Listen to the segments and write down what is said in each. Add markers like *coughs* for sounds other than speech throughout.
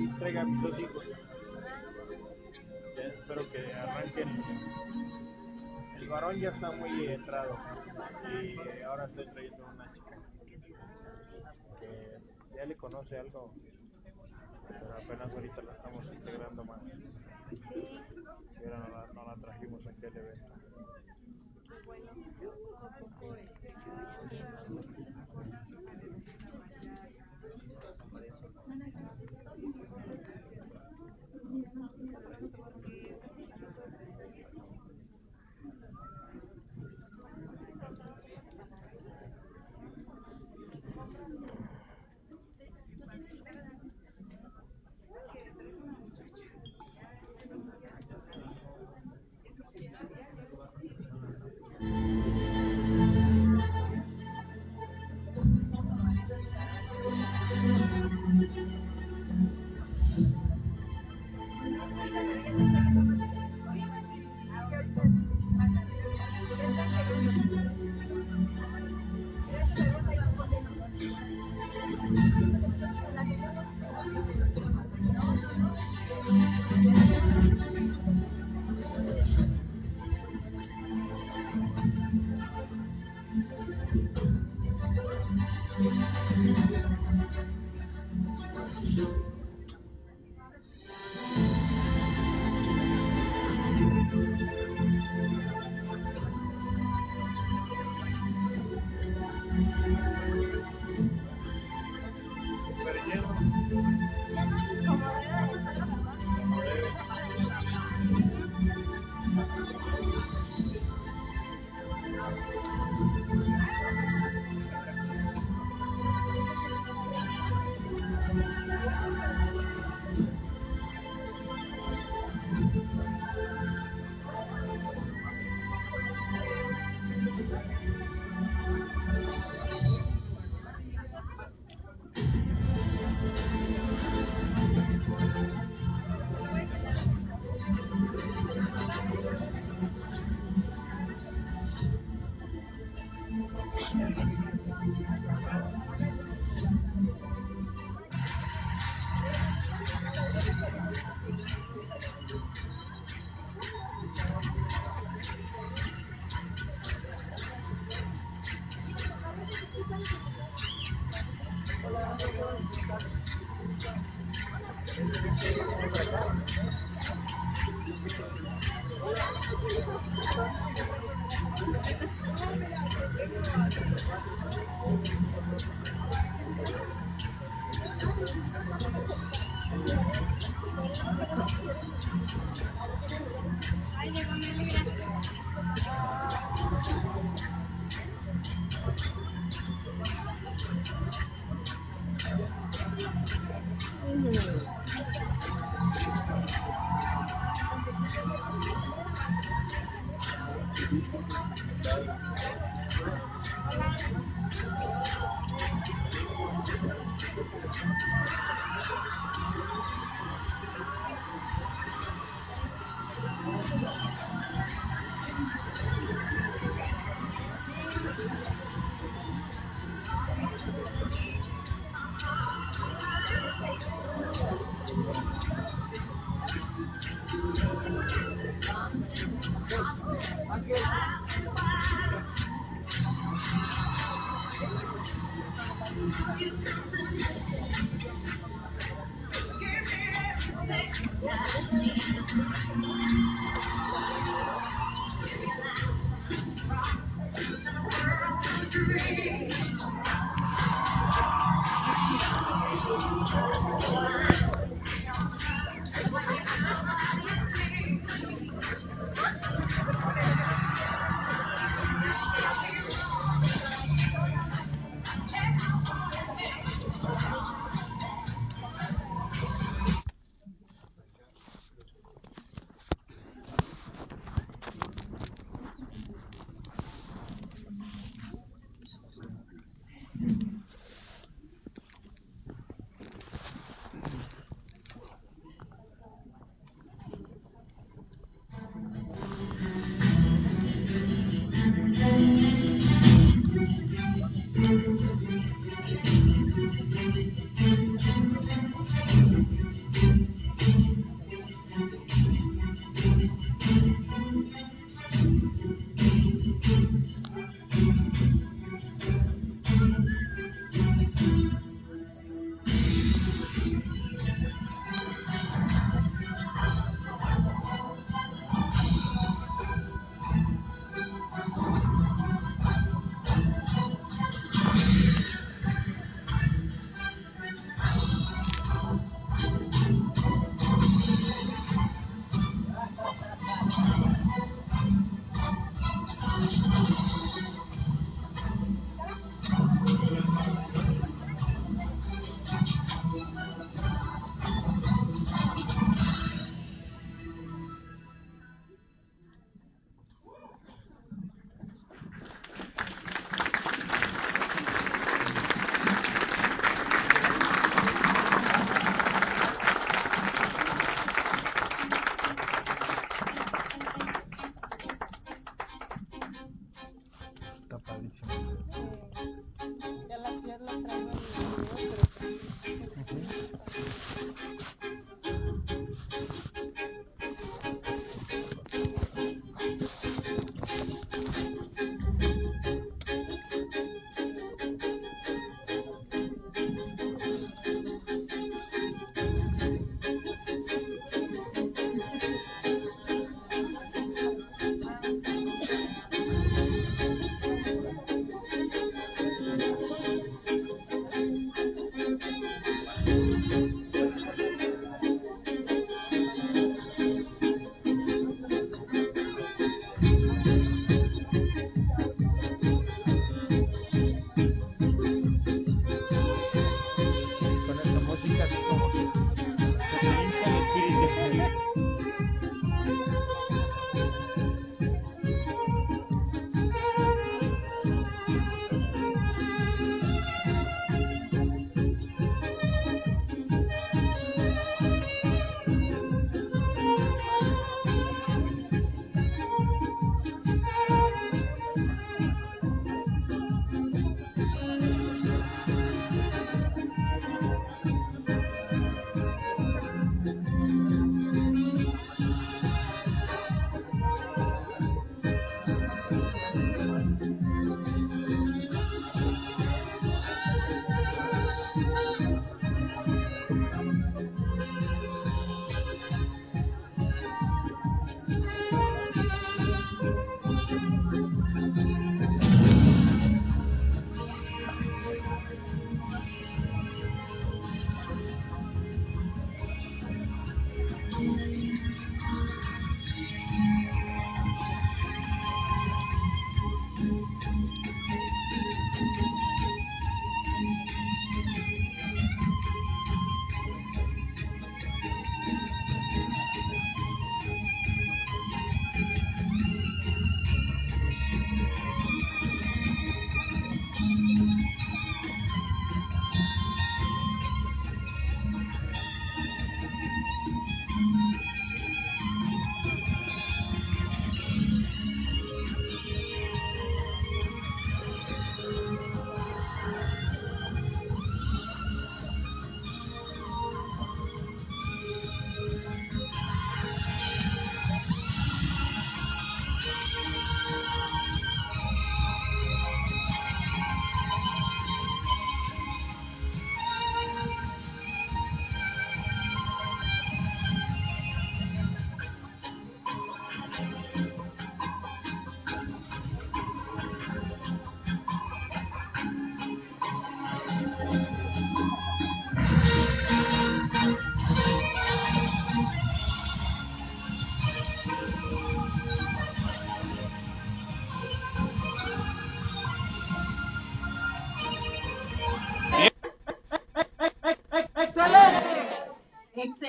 aquí traiga a mis dos hijos. Espero que arranquen. El varón ya está muy entrado y ahora estoy trayendo una chica que ya le conoce algo, pero apenas ahorita la estamos integrando más. Y ahora no la, no la trajimos aquí al evento.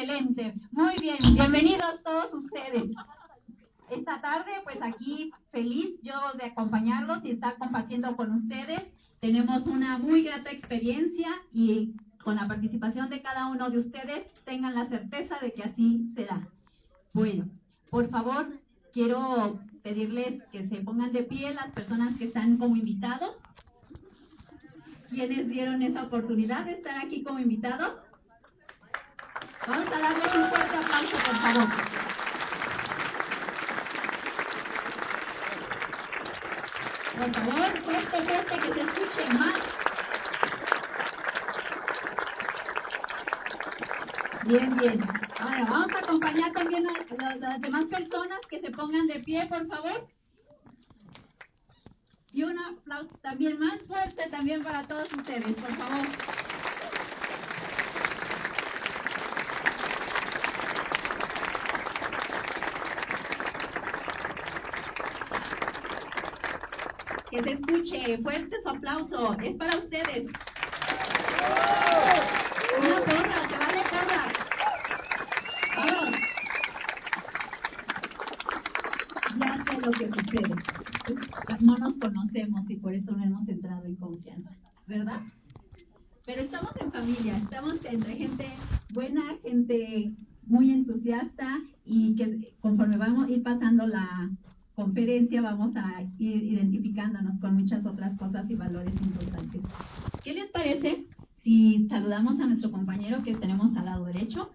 Excelente. Muy bien. Bienvenidos todos ustedes. Esta tarde, pues aquí feliz yo de acompañarlos y estar compartiendo con ustedes. Tenemos una muy grata experiencia y con la participación de cada uno de ustedes tengan la certeza de que así será. Bueno, por favor, quiero pedirles que se pongan de pie las personas que están como invitados. ¿Quiénes dieron esa oportunidad de estar aquí como invitados? Vamos a darles un fuerte aplauso, por favor. Por favor, fuerte, fuerte, que se escuche más. Bien, bien. Ahora vamos a acompañar también a las demás personas que se pongan de pie, por favor. Y un aplauso también más fuerte también para todos ustedes, por favor. Que se escuche fuerte su aplauso. Es para ustedes. Una porra, se vale porra. Vamos. Ya sé lo que sucede. No nos conocemos y por eso no hemos entrado en confianza, ¿verdad? Pero estamos en familia, estamos entre gente buena, gente muy entusiasta y que conforme vamos a ir pasando la conferencia vamos a ir identificándonos con muchas otras cosas y valores importantes. ¿Qué les parece si saludamos a nuestro compañero que tenemos al lado derecho?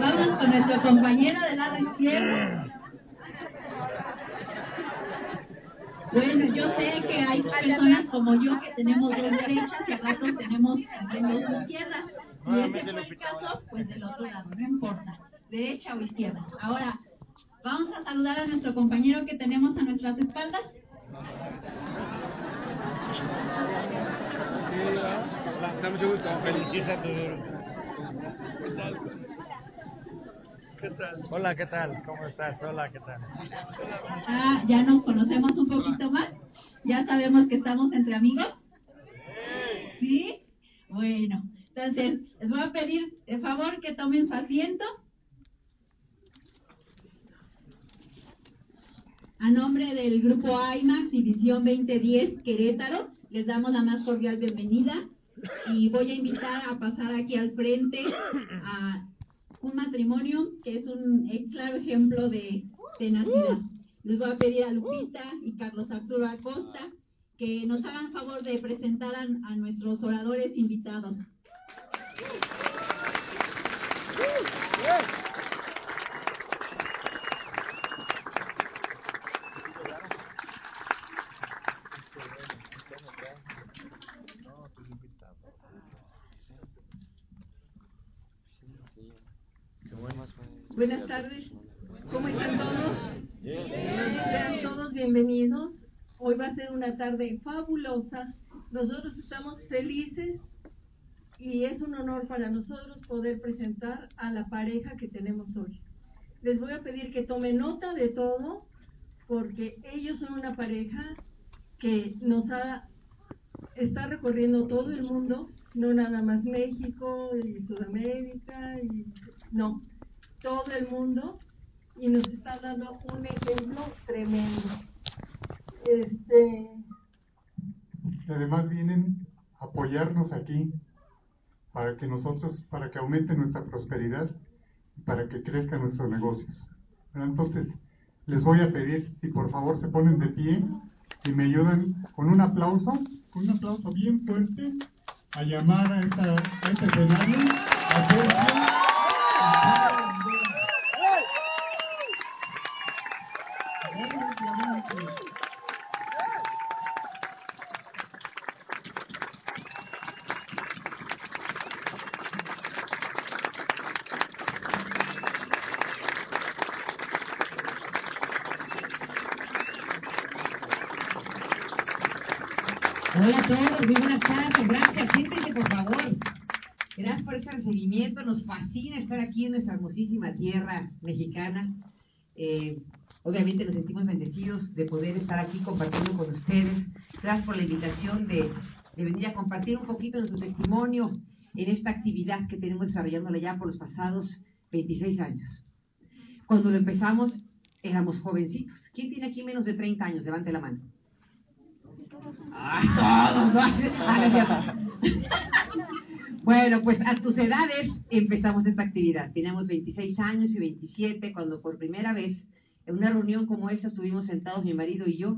Vamos con nuestro compañero del lado izquierdo. Bueno, yo sé que hay personas como yo que tenemos dos derechas y a ratos tenemos también dos izquierdas. Si ese fue el caso, pues del otro lado, no importa, derecha o izquierda. Ahora, vamos a saludar a nuestro compañero que tenemos a nuestras espaldas. Hola, está mucho gusto. Felicidades ¿Qué tal? Hola, ¿qué tal? ¿Cómo estás? Hola, ¿qué tal? Ah, ya nos conocemos un poquito más. Ya sabemos que estamos entre amigos. ¿Sí? Bueno, entonces les voy a pedir de favor que tomen su asiento. A nombre del grupo IMAX y Visión 2010 Querétaro, les damos la más cordial bienvenida y voy a invitar a pasar aquí al frente a un matrimonio que es un eh, claro ejemplo de tenacidad. Les voy a pedir a Lupita y Carlos Arturo Acosta que nos hagan favor de presentar a, a nuestros oradores invitados. Buenas tardes. ¿Cómo están todos? Sean todos bienvenidos. Hoy va a ser una tarde fabulosa. Nosotros estamos felices y es un honor para nosotros poder presentar a la pareja que tenemos hoy. Les voy a pedir que tomen nota de todo porque ellos son una pareja que nos ha está recorriendo todo el mundo, no nada más México y Sudamérica y no, todo el mundo y nos está dando un ejemplo tremendo. Este, además vienen a apoyarnos aquí para que nosotros, para que aumente nuestra prosperidad y para que crezcan nuestros negocios. Pero entonces, les voy a pedir si por favor se ponen de pie y me ayudan con un aplauso, un aplauso bien fuerte a llamar a, esta, este escenario. Hola a todos, muy buenas tardes, gracias, siéntense por favor. Gracias por este recibimiento, nos fascina estar aquí en nuestra hermosísima tierra mexicana. Eh, Obviamente nos sentimos bendecidos de poder estar aquí compartiendo con ustedes. Gracias por la invitación de, de venir a compartir un poquito nuestro testimonio en esta actividad que tenemos desarrollándola ya por los pasados 26 años. Cuando lo empezamos éramos jovencitos. ¿Quién tiene aquí menos de 30 años? Levante la mano. bueno, pues a tus edades empezamos esta actividad. Teníamos 26 años y 27 cuando por primera vez en una reunión como esta estuvimos sentados mi marido y yo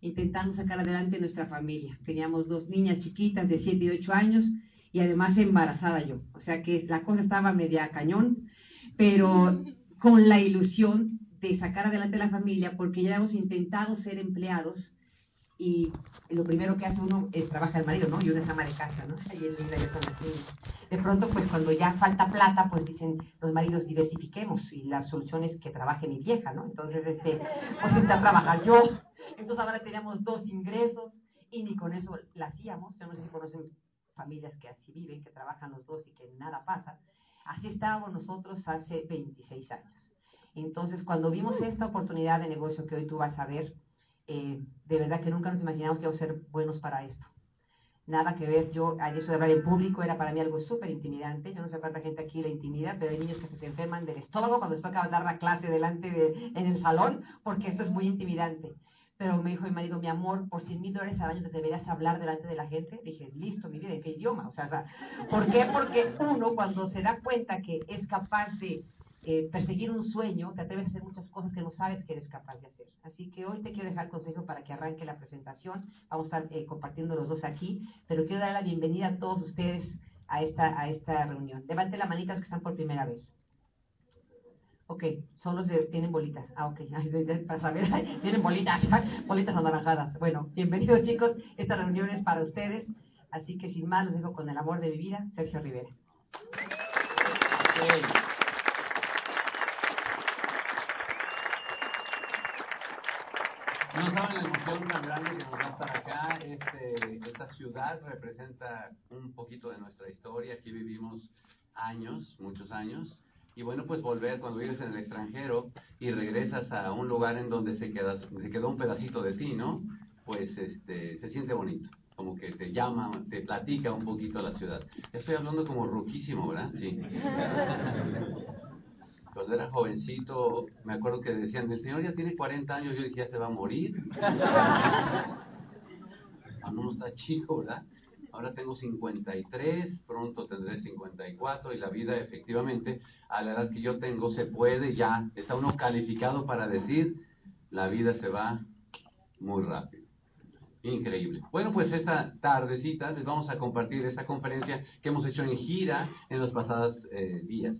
intentando sacar adelante nuestra familia. Teníamos dos niñas chiquitas de 7 y 8 años y además embarazada yo. O sea que la cosa estaba media cañón, pero con la ilusión de sacar adelante la familia porque ya hemos intentado ser empleados y lo primero que hace uno es trabajar el marido, ¿no? Y uno es ama de casa, ¿no? Y el linda con las niñas. De pronto, pues cuando ya falta plata, pues dicen los maridos diversifiquemos y la solución es que trabaje mi vieja, ¿no? Entonces, este, pues a trabajar yo. Entonces ahora tenemos dos ingresos y ni con eso la hacíamos. Yo no sé si conocen familias que así viven, que trabajan los dos y que nada pasa. Así estábamos nosotros hace 26 años. Entonces, cuando vimos esta oportunidad de negocio que hoy tú vas a ver, eh, de verdad que nunca nos imaginamos que íbamos a ser buenos para esto. Nada que ver, yo, eso de hablar en público era para mí algo súper intimidante. Yo no sé cuánta gente aquí la intimida, pero hay niños que se enferman del estómago cuando les toca dar la clase delante de, en el salón, porque esto es muy intimidante. Pero me dijo mi marido, mi amor, por 100 mil dólares al año te deberías hablar delante de la gente. Dije, listo, mi vida, ¿en qué idioma? O sea, ¿por qué? Porque uno cuando se da cuenta que es capaz de eh, perseguir un sueño, te atreves a hacer muchas cosas que no sabes que eres capaz de hacer. Así que hoy te quiero dejar consejo para que arranque la presentación. Vamos a estar eh, compartiendo los dos aquí, pero quiero dar la bienvenida a todos ustedes a esta, a esta reunión. Levante la manita que están por primera vez. Ok, son los de, tienen bolitas. Ah, ok, *laughs* para saber, tienen bolitas, *laughs* bolitas anaranjadas. Bueno, bienvenidos chicos, esta reunión es para ustedes. Así que sin más, los dejo con el amor de mi vida, Sergio Rivera. No saben la emoción tan grande que nos da acá. Este, esta ciudad representa un poquito de nuestra historia. Aquí vivimos años, muchos años. Y bueno, pues volver cuando vives en el extranjero y regresas a un lugar en donde se, quedas, se quedó un pedacito de ti, ¿no? Pues este, se siente bonito. Como que te llama, te platica un poquito la ciudad. Estoy hablando como ruquísimo, ¿verdad? Sí. *laughs* cuando era jovencito, me acuerdo que decían, el señor ya tiene 40 años, yo decía, se va a morir. *laughs* Ah, no, no está chico, ¿verdad? Ahora tengo 53, pronto tendré 54 y la vida efectivamente, a la edad que yo tengo, se puede ya, está uno calificado para decir, la vida se va muy rápido. Increíble. Bueno, pues esta tardecita les vamos a compartir esta conferencia que hemos hecho en gira en los pasados eh, días.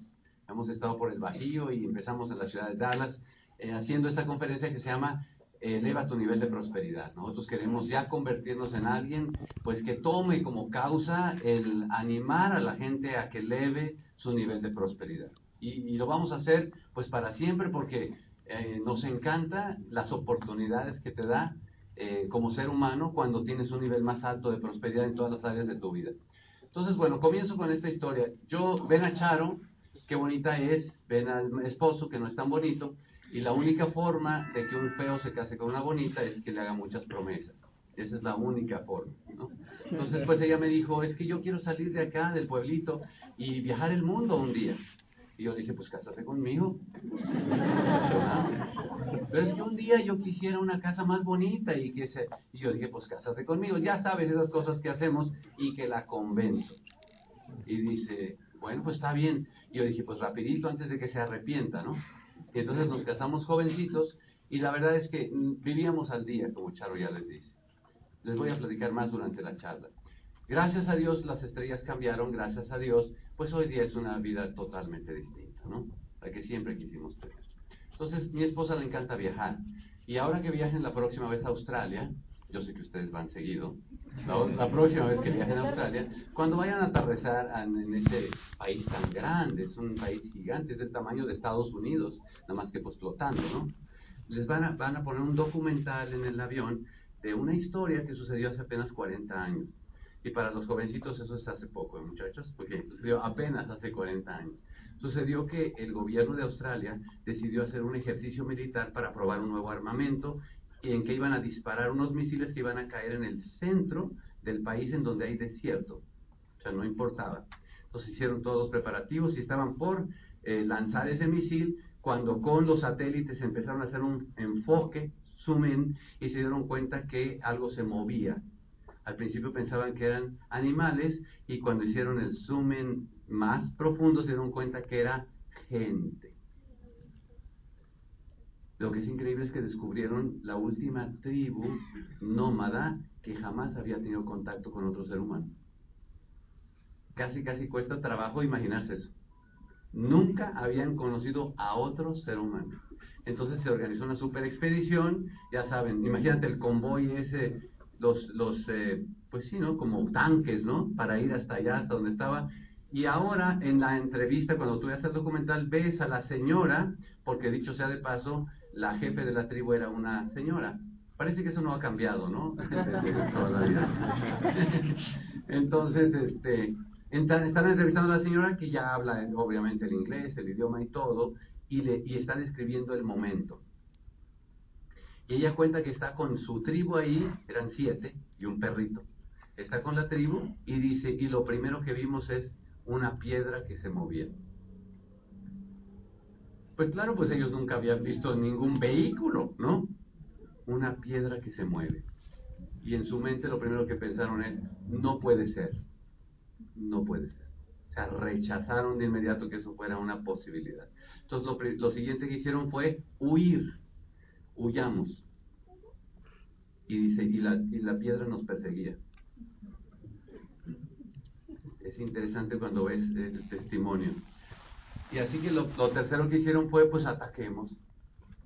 Hemos estado por el Bajío y empezamos en la ciudad de Dallas eh, haciendo esta conferencia que se llama Eleva tu nivel de prosperidad. Nosotros queremos ya convertirnos en alguien pues que tome como causa el animar a la gente a que eleve su nivel de prosperidad. Y, lo vamos a hacer pues para siempre porque eh, nos encanta las oportunidades que te da eh, como ser humano cuando tienes un nivel más alto de prosperidad en todas las áreas de tu vida. Entonces, bueno, comienzo con esta historia. Yo, ven a Charo, qué bonita es, ven al esposo que no es tan bonito, y la única forma de que un feo se case con una bonita es que le haga muchas promesas. Esa es la única forma. Entonces, pues ella me dijo, es que yo quiero salir de acá, del pueblito, y viajar el mundo un día. Y yo dije, pues cásate conmigo. Pero es que un día yo quisiera una casa más bonita y que se... Y yo dije, pues cásate conmigo. Ya sabes esas cosas que hacemos y que la convenzo. Y dice, bueno, pues está bien. Y yo dije, pues rapidito antes de que se arrepienta, ¿no? Y entonces nos casamos jovencitos y la verdad es que mm, vivíamos al día, como Charo ya les dice. Les voy a platicar más durante la charla. Gracias a Dios las estrellas cambiaron, gracias a Dios, pues hoy día es una vida totalmente distinta, ¿no? La que siempre quisimos tener. Entonces, mi esposa le encanta viajar. Y ahora que viajen la próxima vez a Australia, yo sé que ustedes van seguido, la, próxima vez que viajen a Australia, cuando vayan a aterrizar en, ese país tan grande, es un país gigante, es del tamaño de Estados Unidos, nada más que pues ¿no? Les van a, van a poner un documental en el avión de una historia que sucedió hace apenas 40 años. Y para los jovencitos eso es hace poco, ¿eh, muchachos, porque sucedió apenas hace 40 años. Sucedió que el gobierno de Australia decidió hacer un ejercicio militar para probar un nuevo armamento en que iban a disparar unos misiles que iban a caer en el centro del país en donde hay desierto. O sea, no importaba. Entonces hicieron todos los preparativos y estaban por eh, lanzar ese misil cuando con los satélites empezaron a hacer un enfoque, zoom in, y se dieron cuenta que algo se movía. Al principio pensaban que eran animales y cuando hicieron el zoom in más profundo se dieron cuenta que era gente. Lo que es increíble es que descubrieron la última tribu nómada que jamás había tenido contacto con otro ser humano. Casi, casi cuesta trabajo imaginarse eso. Nunca habían conocido a otro ser humano. Entonces se organizó una super expedición, ya saben, imagínate el convoy ese, los, los eh, pues sí, ¿no? Como tanques, ¿no? Para ir hasta allá, hasta donde estaba. Y ahora en la entrevista, cuando tú ves el documental, ves a la señora, porque dicho sea de paso, la jefe de la tribu era una señora. Parece que eso no ha cambiado, ¿no? *laughs* Entonces, este, están entrevistando a la señora que ya habla obviamente el inglés, el idioma y todo, y, le, y están escribiendo el momento. Y ella cuenta que está con su tribu ahí, eran siete, y un perrito. Está con la tribu y dice, y lo primero que vimos es una piedra que se movía. Pues claro, pues ellos nunca habían visto ningún vehículo, ¿no? Una piedra que se mueve. Y en su mente lo primero que pensaron es, no puede ser, no puede ser. O sea, rechazaron de inmediato que eso fuera una posibilidad. Entonces lo, siguiente que hicieron fue huir, huyamos. Y dice, y la, y la piedra nos perseguía. Es interesante cuando ves el testimonio. Y así que lo, tercero que hicieron fue, pues ataquemos.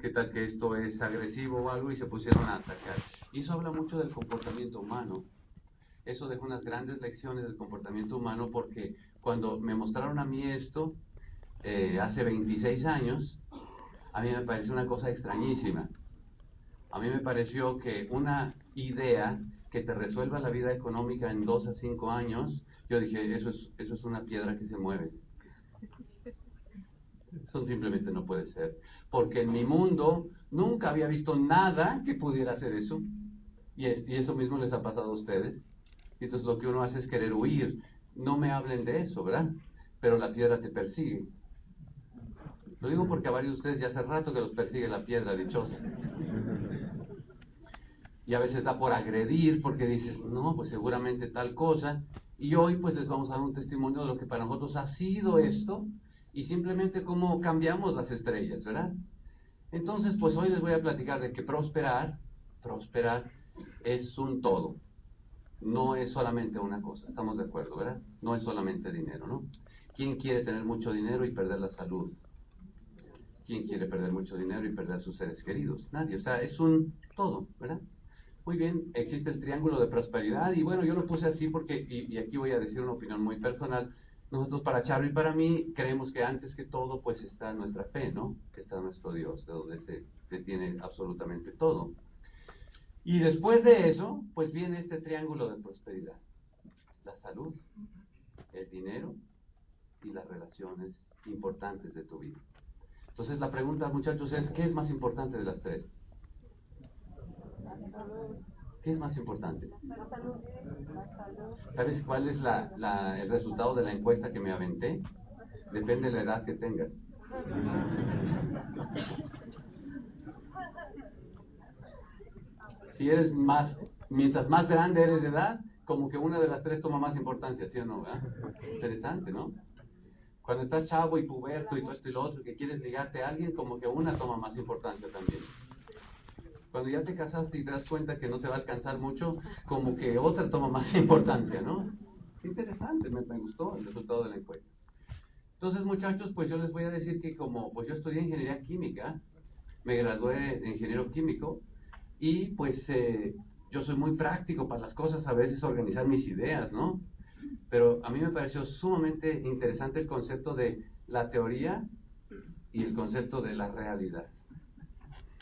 ¿Qué tal que esto es agresivo o algo? Y se pusieron a atacar. Y eso habla mucho del comportamiento humano. Eso deja unas grandes lecciones del comportamiento humano porque cuando me mostraron a mí esto, eh, hace 26 años, a mí me pareció una cosa extrañísima. A mí me pareció que una idea que te resuelva la vida económica en dos a cinco años, yo dije, eso es, eso es una piedra que se mueve. Eso simplemente no puede ser. Porque en mi mundo nunca había visto nada que pudiera hacer eso. Y, y eso mismo les ha pasado a ustedes. Y entonces lo que uno hace es querer huir. No me hablen de eso, ¿verdad? Pero la piedra te persigue. Lo digo porque a varios de ustedes ya hace rato que los persigue la piedra dichosa. Y a veces da por agredir porque dices, no, pues seguramente tal cosa. Y hoy pues les vamos a dar un testimonio de lo que para nosotros ha sido esto y simplemente cómo cambiamos las estrellas, ¿verdad? Entonces, pues hoy les voy a platicar de que prosperar, prosperar es un todo. No es solamente una cosa, estamos de acuerdo, ¿verdad? No es solamente dinero, ¿no? ¿Quién quiere tener mucho dinero y perder la salud? ¿Quién quiere perder mucho dinero y perder a sus seres queridos? Nadie, o sea, es un todo, ¿verdad? Muy bien, existe el triángulo de prosperidad y bueno, yo lo puse así porque, y, y aquí voy a decir una opinión muy personal, nosotros para Charo y para mí creemos que antes que todo pues está nuestra fe, ¿no? Está nuestro Dios, de donde se detiene absolutamente todo. Y después de eso, pues viene este triángulo de prosperidad. La salud, el dinero y las relaciones importantes de tu vida. Entonces la pregunta, muchachos, es, ¿qué es más importante de las tres? ¿Qué es más importante? ¿Sabes cuál es el resultado de la encuesta que me aventé? Depende de la edad que tengas. Si eres más, mientras más grande eres de edad, como que una de las tres toma más importancia, ¿sí o no? Interesante, ¿no? Cuando estás chavo y puberto y todo esto y lo otro, que quieres ligarte a alguien, como que una toma más importancia también cuando ya te casaste y te das cuenta que no te va a alcanzar mucho, como que otra toma más *laughs* importancia, ¿no? interesante, me, gustó el resultado de la encuesta. Entonces, muchachos, pues yo les voy a decir que como pues yo estudié ingeniería química, me gradué de ingeniero químico y pues eh, yo soy muy práctico para las cosas, a veces organizar mis ideas, ¿no? Pero a mí me pareció sumamente interesante el concepto de la teoría y el concepto de la realidad.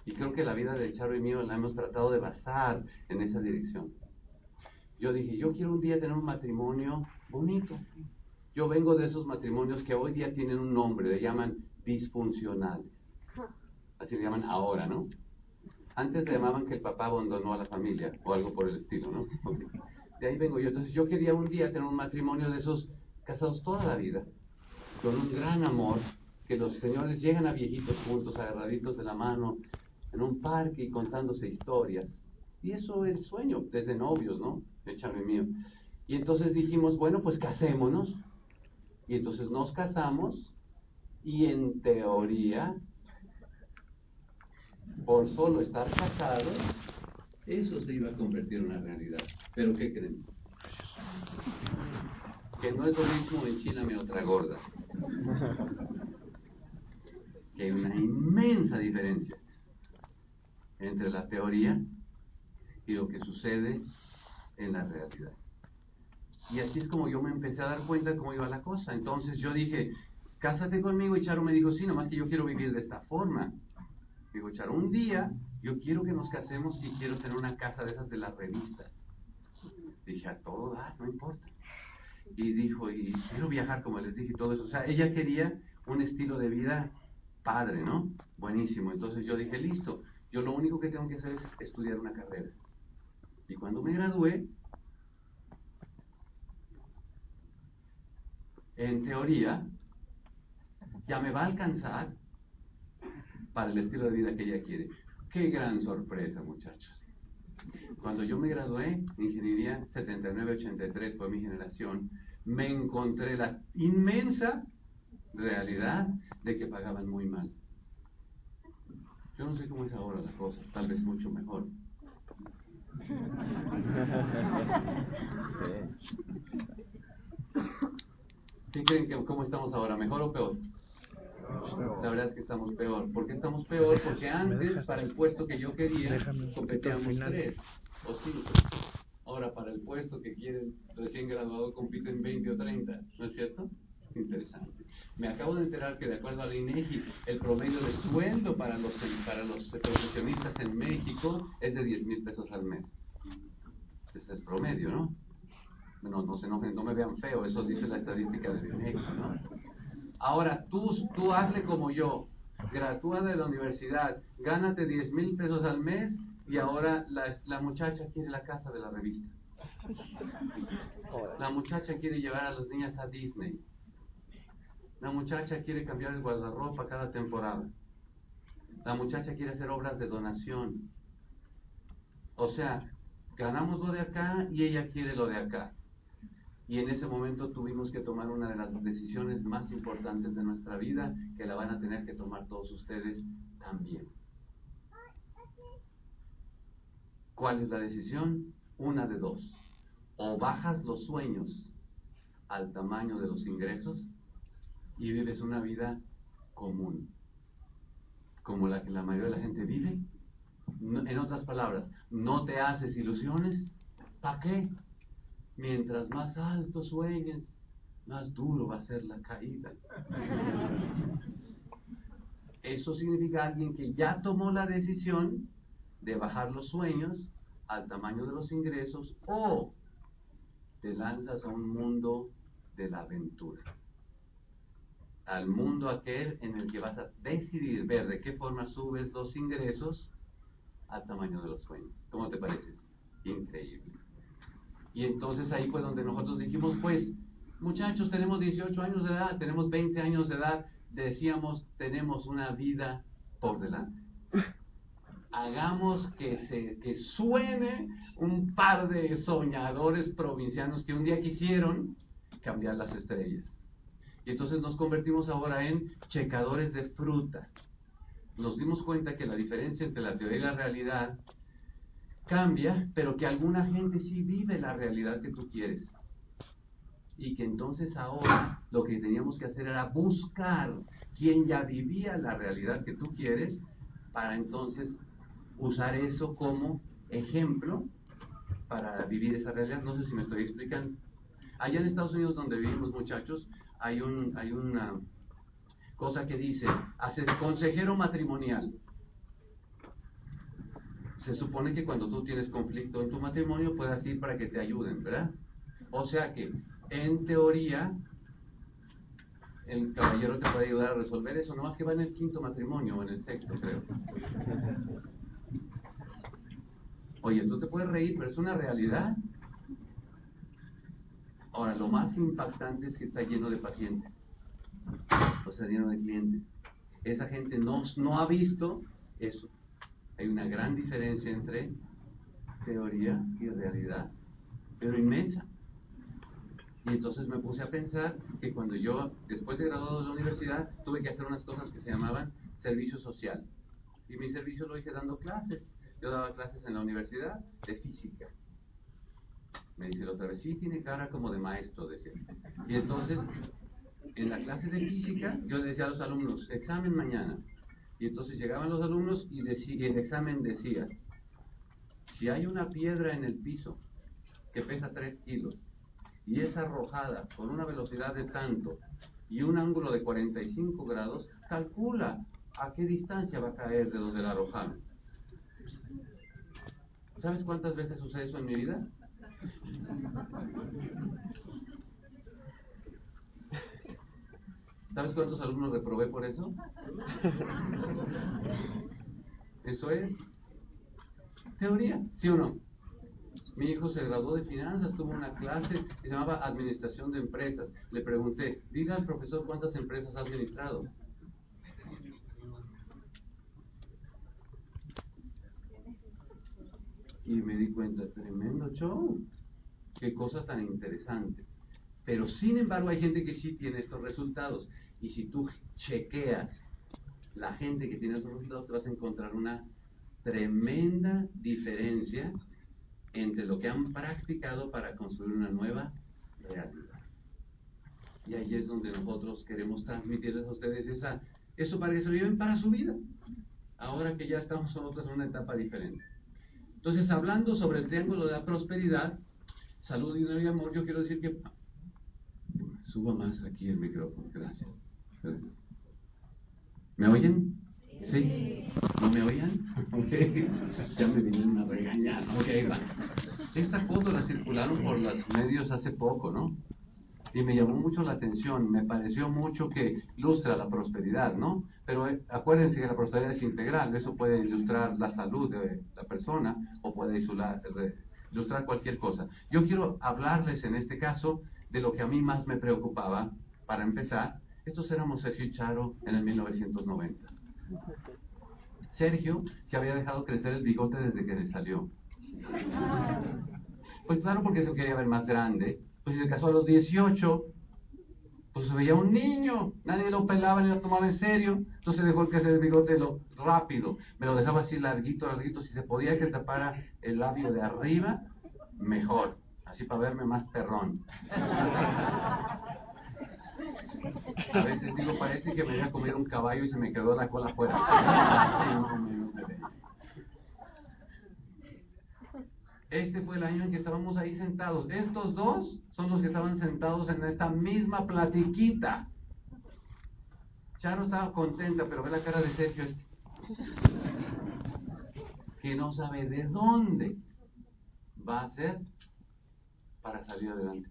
Y creo que la vida de Charo y mío la hemos tratado de basar en esa dirección. Yo dije, yo quiero un día tener un matrimonio bonito. Yo vengo de esos matrimonios que hoy día tienen un nombre, le llaman disfuncionales. Así le llaman ahora, ¿no? Antes le llamaban que el papá abandonó a la familia o algo por el estilo, ¿no? De ahí vengo yo. Entonces yo quería un día tener un matrimonio de esos casados toda la vida, con un gran amor, que los señores llegan a viejitos juntos, agarraditos de la mano, en un parque y contándose historias. Y eso es sueño, desde novios, ¿no? Échame mío. Y entonces dijimos, bueno, pues casémonos. Y entonces nos casamos y en teoría, por solo estar casados, eso se iba a convertir en una realidad. Pero ¿qué creen? Que no es lo mismo en China mi otra gorda. *laughs* Que hay una inmensa diferencia entre la teoría y lo que sucede en la realidad. Y así es como yo me empecé a dar cuenta de cómo iba la cosa. Entonces yo dije, cásate conmigo y Charo me dijo, sí, nomás que yo quiero vivir de esta forma. Digo, Charo, un día yo quiero que nos casemos y quiero tener una casa de esas de las revistas. Dije, a todo dar, no importa. Y dijo, y quiero viajar, como les dije, y todo eso. O sea, ella quería un estilo de vida padre, ¿no? Buenísimo. Entonces yo dije, listo, yo lo único que tengo que hacer es estudiar una carrera. Y cuando me gradué, en teoría, ya me va a alcanzar para el estilo de vida que ella quiere. Qué gran sorpresa, muchachos. Cuando yo me gradué en ingeniería 79-83 fue mi generación, me encontré la inmensa realidad de que pagaban muy mal. Yo no sé cómo es ahora la cosa, tal vez mucho mejor. ¿Qué creen que cómo estamos ahora? ¿Mejor o peor? La verdad es que estamos peor. ¿Por qué estamos peor? Porque antes, para el puesto que yo quería, competíamos tres o cinco. Ahora, para el puesto que quieren recién graduado, compiten 20 o 30. ¿No es cierto? Interesante. Me acabo de enterar que de acuerdo a la INEGI, el promedio de sueldo para los, para los profesionistas en México es de 10 mil pesos al mes. Ese es el promedio, ¿no? No, no se enojen, no me vean feo, eso dice la estadística del INEGI, ¿no? Ahora, tú, tú hazle como yo, gradúa de la universidad, gánate 10 mil pesos al mes y ahora la, la muchacha quiere la casa de la revista. La muchacha quiere llevar a las niñas a Disney. La muchacha quiere cambiar el guardarropa cada temporada. La muchacha quiere hacer obras de donación. O sea, ganamos lo de acá y ella quiere lo de acá. Y en ese momento tuvimos que tomar una de las decisiones más importantes de nuestra vida, que la van a tener que tomar todos ustedes también. ¿Cuál es la decisión? Una de dos. O bajas los sueños al tamaño de los ingresos y vives una vida común, como la que la mayoría de la gente vive. en otras palabras, no te haces ilusiones. ¿Para qué? Mientras más alto sueñes, más duro va a ser la caída. *laughs* Eso significa alguien que ya tomó la decisión de bajar los sueños al tamaño de los ingresos o te lanzas a un mundo de la aventura. Al mundo aquel en el que vas a decidir ver de qué forma subes los ingresos al tamaño de los sueños. ¿Cómo te parece? Increíble. Y entonces ahí fue donde nosotros dijimos, pues, muchachos, tenemos 18 años de edad, tenemos 20 años de edad, decíamos, tenemos una vida por delante. Hagamos que, se, que suene un par de soñadores provincianos que un día quisieron cambiar las estrellas. Y entonces nos convertimos ahora en checadores de fruta. Nos dimos cuenta que la diferencia entre la teoría y la realidad cambia, pero que alguna gente sí vive la realidad que tú quieres. Y que entonces ahora lo que teníamos que hacer era buscar quien ya vivía la realidad que tú quieres para entonces usar eso como ejemplo para vivir esa realidad. No sé si me estoy explicando. Allá en Estados Unidos donde vivimos muchachos, hay, un, hay una cosa que dice, consejero matrimonial se supone que cuando tú tienes conflicto en tu matrimonio puedas ir para que te ayuden, ¿verdad? O sea que, en teoría, el caballero te puede ayudar a resolver eso, no más que va en el quinto matrimonio o en el sexto, creo. Oye, tú te puedes reír, pero es una realidad. Ahora, lo más impactante es que está lleno de pacientes, o sea, lleno de clientes. Esa gente no, no ha visto eso. Hay una gran diferencia entre teoría y realidad, pero inmensa. Y entonces me puse a pensar que cuando yo, después de graduado de la universidad, tuve que hacer unas cosas que se llamaban servicio social. Y mi servicio lo hice dando clases. Yo daba clases en la universidad de física. Me dice la otra vez, sí, tiene cara como de maestro, decía. Y entonces, en la clase de física, yo le decía a los alumnos, examen mañana. Y entonces llegaban los alumnos y, y el examen decía, si hay una piedra en el piso que pesa 3 kilos y es arrojada con una velocidad de tanto y un ángulo de 45 grados, calcula a qué distancia va a caer de donde la arrojaron. ¿Sabes cuántas veces sucede eso en mi vida? ¿Sabes cuántos alumnos reprobé por eso? Eso es teoría, ¿sí o no? Mi hijo se graduó de finanzas, tuvo una clase que se llamaba Administración de Empresas. Le pregunté, diga al profesor cuántas empresas ha administrado. Y me di cuenta, tremendo show. Qué cosa tan interesante. Pero sin embargo hay gente que sí tiene estos resultados. Y si tú chequeas la gente que tiene estos resultados, te vas a encontrar una tremenda diferencia entre lo que han practicado para construir una nueva realidad. Y ahí es donde nosotros queremos transmitirles a ustedes esa, eso para que se lo lleven para su vida. Ahora que ya estamos nosotros en una etapa diferente. Entonces, hablando sobre el triángulo de la prosperidad, salud, dinero y amor, yo quiero decir que suba más aquí el micrófono. Gracias. ¿Me oyen? ¿Sí? ¿No me oían? *laughs* Okay. Ya me vinieron a regañar. Ok, va. Esta foto la circularon por los medios hace poco, ¿no? Y me llamó mucho la atención, me pareció mucho que ilustra la prosperidad, ¿no? Pero eh, acuérdense que la prosperidad es integral, eso puede ilustrar la salud de la persona o puede ilustrar, ilustrar cualquier cosa. Yo quiero hablarles en este caso de lo que a mí más me preocupaba, para empezar, estos éramos Sergio Charo en el 1990. Sergio se había dejado crecer el bigote desde que le salió. *laughs* Pues claro, porque se quería ver más grande. Pues si se casó a los 18, pues se veía un niño. Nadie lo pelaba ni lo tomaba en serio. Entonces dejó crecer el bigote lo, rápido. Me lo dejaba así larguito, larguito. Si se podía que tapara el labio de arriba, mejor. Así para verme más perrón. A veces digo, parece que me había comido un caballo y se me quedó la cola afuera. *laughs* Este fue el año en que estábamos ahí sentados. Estos dos son los que estaban sentados en esta misma platiquita. Charo estaba contenta, pero ve la cara de Sergio este. Que no sabe de dónde va a ser para salir adelante.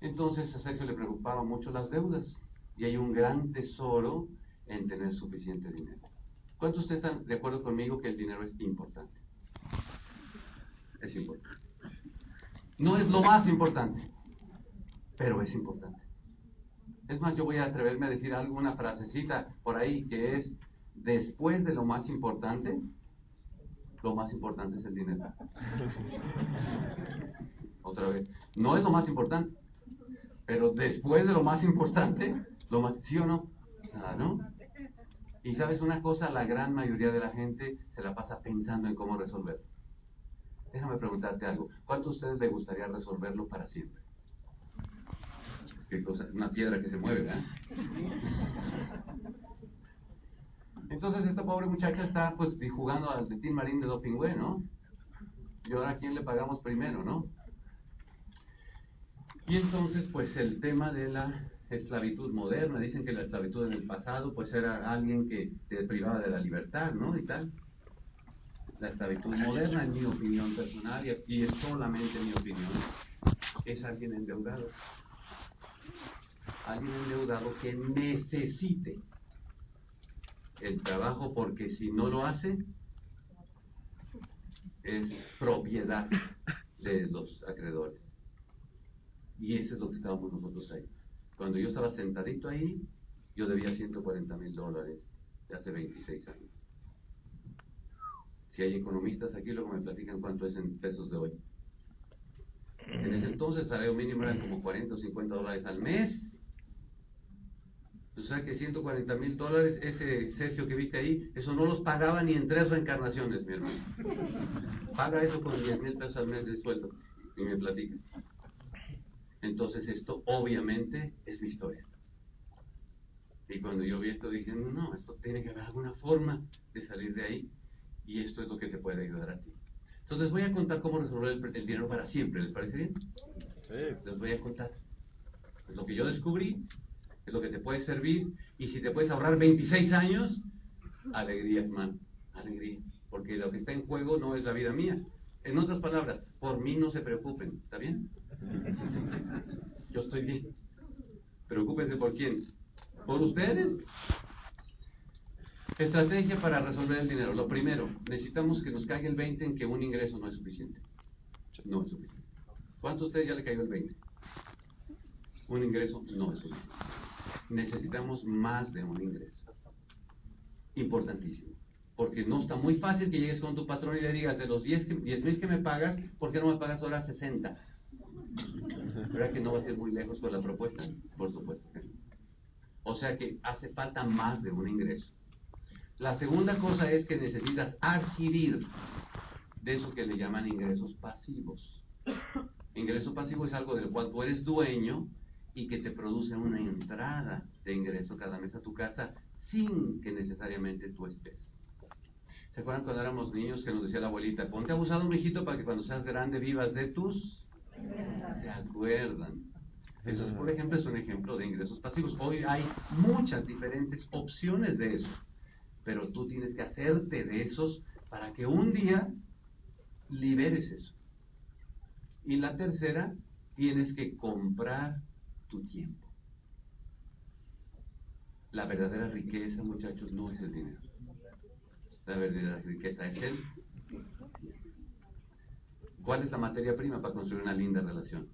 Entonces a Sergio le preocupaban mucho las deudas y hay un gran tesoro en tener suficiente dinero. ¿Cuántos de ustedes están de acuerdo conmigo que el dinero es importante? Es importante. No es lo más importante, pero es importante. Es más, yo voy a atreverme a decir alguna frasecita por ahí que es, después de lo más importante, lo más importante es el dinero. *laughs* Otra vez, no es lo más importante, pero después de lo más importante, lo más, ¿sí o no? Nada, ¿no? Y sabes una cosa, la gran mayoría de la gente se la pasa pensando en cómo resolverlo. Déjame preguntarte algo. ¿Cuántos de ustedes les gustaría resolverlo para siempre? ¿Qué cosa? Una piedra que se mueve, ¿verdad? Entonces esta pobre muchacha está pues jugando al de Tim Marín de Dopingüe, ¿no? Y ahora a quién le pagamos primero, ¿no? Y entonces, pues el tema de la esclavitud moderna, dicen que la esclavitud en el pasado, pues era alguien que te privaba de la libertad, ¿no? Y tal. La esclavitud moderna, en mi opinión personal, y es solamente mi opinión, es alguien endeudado. Alguien endeudado que necesite el trabajo porque si no lo hace, es propiedad de los acreedores. Y eso es lo que estábamos nosotros ahí. Cuando yo estaba sentadito ahí, yo debía 140 mil dólares de hace 26 años. Si hay economistas aquí, luego me platican cuánto es en pesos de hoy. En ese entonces el salario mínimo era como 40 o 50 dólares al mes. O sea que 140 mil dólares, ese Sergio que viste ahí, eso no los pagaba ni en tres reencarnaciones, mi hermano. Paga eso con 10 mil pesos al mes de sueldo y me platicas. Entonces esto obviamente es mi historia. Y cuando yo vi esto dije, no, esto tiene que haber alguna forma de salir de ahí y esto es lo que te puede ayudar a ti. Entonces voy a contar cómo resolver el, dinero para siempre, ¿les parece bien? Sí. Les voy a contar. Es lo que yo descubrí, es lo que te puede servir y si te puedes ahorrar 26 años, alegría, hermano, alegría. Porque lo que está en juego no es la vida mía. En otras palabras, por mí no se preocupen, ¿está bien? *laughs* Yo estoy bien. Preocúpense por quién. ¿Por ustedes? Estrategia para resolver el dinero. Lo primero, necesitamos que nos caiga el 20 en que un ingreso no es suficiente. No es suficiente. ¿Cuántos de ustedes ya le cayó el 20? Un ingreso no es suficiente. Necesitamos más de un ingreso. Importantísimo. Porque no está muy fácil que llegues con tu patrón y le digas, de los 10 mil que me pagas, ¿por qué no me pagas ahora 60? ¿Verdad que no va a ser muy lejos con la propuesta? Por supuesto. O sea que hace falta más de un ingreso. La segunda cosa es que necesitas adquirir de eso que le llaman ingresos pasivos. Ingreso pasivo es algo del cual tú eres dueño y que te produce una entrada de ingreso cada mes a tu casa sin que necesariamente tú estés. ¿Se acuerdan cuando éramos niños que nos decía la abuelita, ponte abusado un hijito para que cuando seas grande vivas de tus... ¿Se acuerdan? Eso, por ejemplo, es un ejemplo de ingresos pasivos. Hoy hay muchas diferentes opciones de eso pero tú tienes que hacerte de esos para que un día liberes eso. Y la tercera, tienes que comprar tu tiempo. La verdadera riqueza, muchachos, no es el dinero. La verdadera riqueza es el ¿Cuál es la materia prima para construir una linda relación?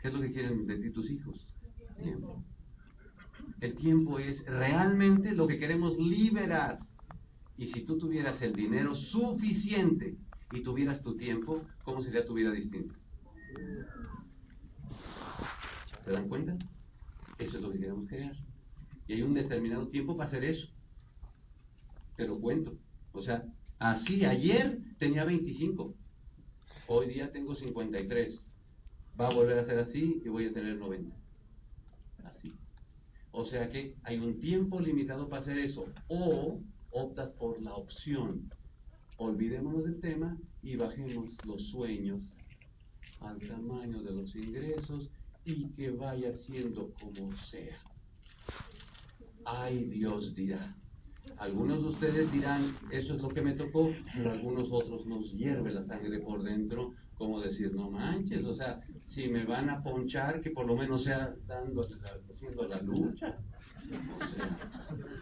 ¿Qué es lo que quieren de ti tus hijos? Tiempo. El tiempo es realmente lo que queremos liberar. Y si tú tuvieras el dinero suficiente y tuvieras tu tiempo, ¿cómo sería tu vida distinta? ¿Se dan cuenta? Eso es lo que queremos crear. Y hay un determinado tiempo para hacer eso. Te lo cuento. O sea, así ayer tenía 25. Hoy día tengo 53. Va a volver a ser así y voy a tener 90. Así. O sea que hay un tiempo limitado para hacer eso. O optas por la opción. Olvidémonos del tema y bajemos los sueños al tamaño de los ingresos y que vaya siendo como sea. Ay, Dios dirá. Algunos de ustedes dirán, eso es lo que me tocó, pero algunos otros nos hierve la sangre por dentro, como decir, no manches, o sea, si me van a ponchar, que por lo menos sea dando, haciendo la lucha. O sea,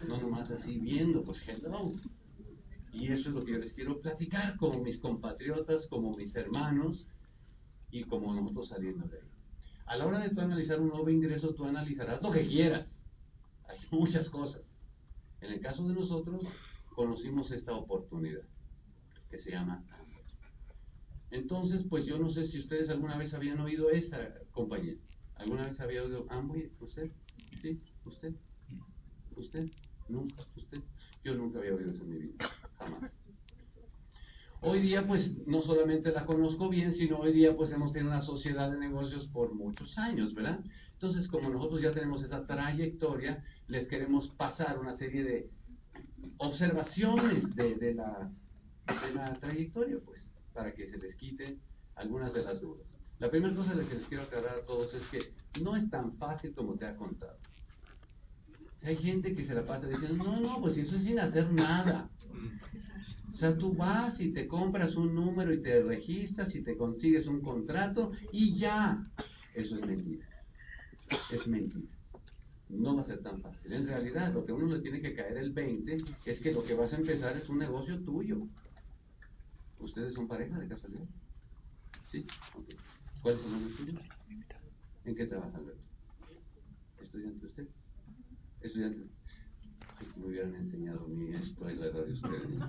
no nomás así viendo, pues hello. Y eso es lo que yo les quiero platicar como mis compatriotas, como mis hermanos y como nosotros saliendo de ahí. A la hora de tú analizar un nuevo ingreso, tú analizarás lo que quieras. Hay muchas cosas. En el caso de nosotros, conocimos esta oportunidad que se llama entonces, pues yo no sé si ustedes alguna vez habían oído esa compañía. ¿Alguna vez había oído Amway? ¿Usted? ¿Sí? ¿Usted? ¿Usted? ¿Nunca? ¿Usted? Yo nunca había oído eso en mi vida. Jamás. Hoy día, pues, no solamente la conozco bien, sino hoy día, pues, hemos tenido una sociedad de negocios por muchos años, ¿verdad? Entonces, como nosotros ya tenemos esa trayectoria, les queremos pasar una serie de observaciones de, de, la, de la trayectoria, pues para que se les quiten algunas de las dudas. La primera cosa que les quiero aclarar a todos es que no es tan fácil como te ha contado. Hay gente que se la pasa diciendo, no, no, pues eso es sin hacer nada. O sea, tú vas y te compras un número y te registras y te consigues un contrato y ya. Eso es mentira. Es mentira. No va a ser tan fácil. En realidad, lo que uno le tiene que caer el 20 es que lo que vas a empezar es un negocio tuyo. ¿Ustedes son pareja de casualidad? ¿Sí? ¿Cuál es el nombre? ¿En qué trabaja Alberto? ¿Estudiante usted? Estudiante. me hubieran enseñado a mí esto a la edad de ustedes.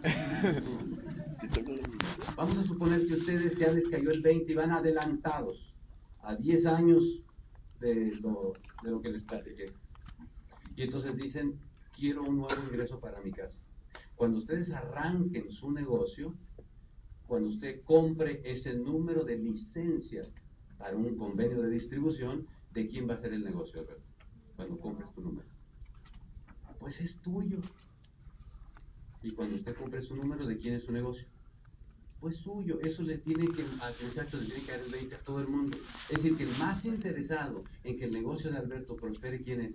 Vamos a suponer que ustedes ya les cayó el 20 y van adelantados a 10 años de lo, de lo que les platiqué. Y entonces dicen, quiero un nuevo ingreso para mi casa. Cuando ustedes arranquen su negocio, cuando usted compre ese número de licencia para un convenio de distribución, ¿de quién va a ser el negocio, Alberto? Cuando compres tu número. Pues es tuyo. Y cuando usted compre su número, ¿de quién es su negocio? Pues suyo. Eso le tiene que, al muchacho le tiene que dar el 20 a todo el mundo. Es decir, que el más interesado en que el negocio de Alberto prospere, ¿quién es?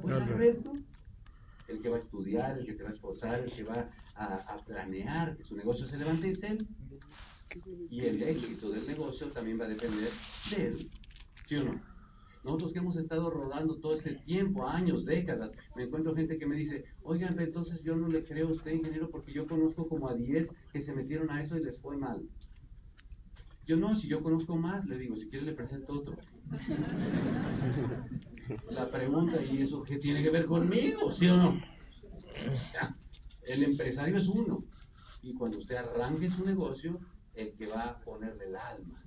Pues Alberto el que va a estudiar, el que se va a esforzar, el que va a, planear que su negocio se levante es él. Y el éxito del negocio también va a depender de él. ¿Sí o no? Nosotros que hemos estado rodando todo este tiempo, años, décadas, me encuentro gente que me dice, oigan, entonces yo no le creo a usted, ingeniero, porque yo conozco como a 10 que se metieron a eso y les fue mal. Yo no, si yo conozco más, le digo, si quiere le presento otro. *laughs* La pregunta, ¿y eso qué tiene que ver conmigo? ¿Sí o no? El empresario es uno. Y cuando usted arranque su negocio, el que va a ponerle el alma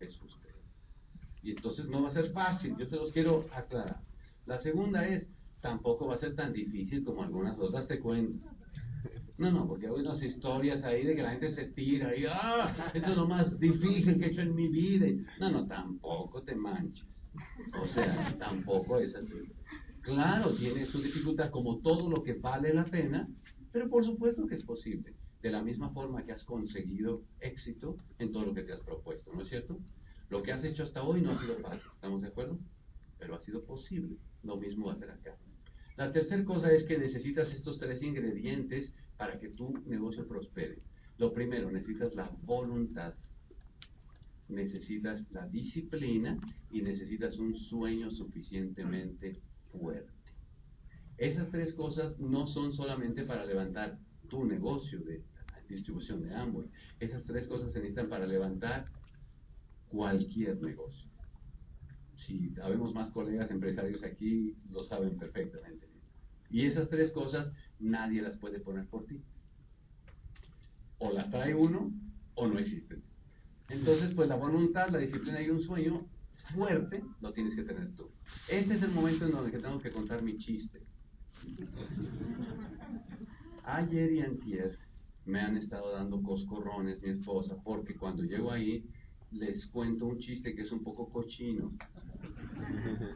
es usted. Y entonces no va a ser fácil, yo se los quiero aclarar. La segunda es, tampoco va a ser tan difícil como algunas otras te cuento. No, no, porque hay unas historias ahí de que la gente se tira y, ah, esto es lo más difícil que he hecho en mi vida. No, no, tampoco te manches. O sea, tampoco es así. Claro, tiene su dificultad como todo lo que vale la pena, pero por supuesto que es posible. De la misma forma que has conseguido éxito en todo lo que te has propuesto, ¿no es cierto? Lo que has hecho hasta hoy no ha sido fácil, ¿estamos de acuerdo? Pero ha sido posible. Lo mismo va a ser acá. La tercera cosa es que necesitas estos tres ingredientes para que tu negocio prospere. Lo primero, necesitas la voluntad necesitas la disciplina y necesitas un sueño suficientemente fuerte. Esas tres cosas no son solamente para levantar tu negocio de distribución de ambos. Esas tres cosas se necesitan para levantar cualquier negocio. Si sabemos más colegas empresarios aquí, lo saben perfectamente. Y esas tres cosas nadie las puede poner por ti. O las trae uno o no existen. Entonces, pues la voluntad, la disciplina y un sueño fuerte lo tienes que tener tú. Este es el momento en donde tengo que contar mi chiste. Ayer y antier me han estado dando coscorrones mi esposa porque cuando llego ahí les cuento un chiste que es un poco cochino.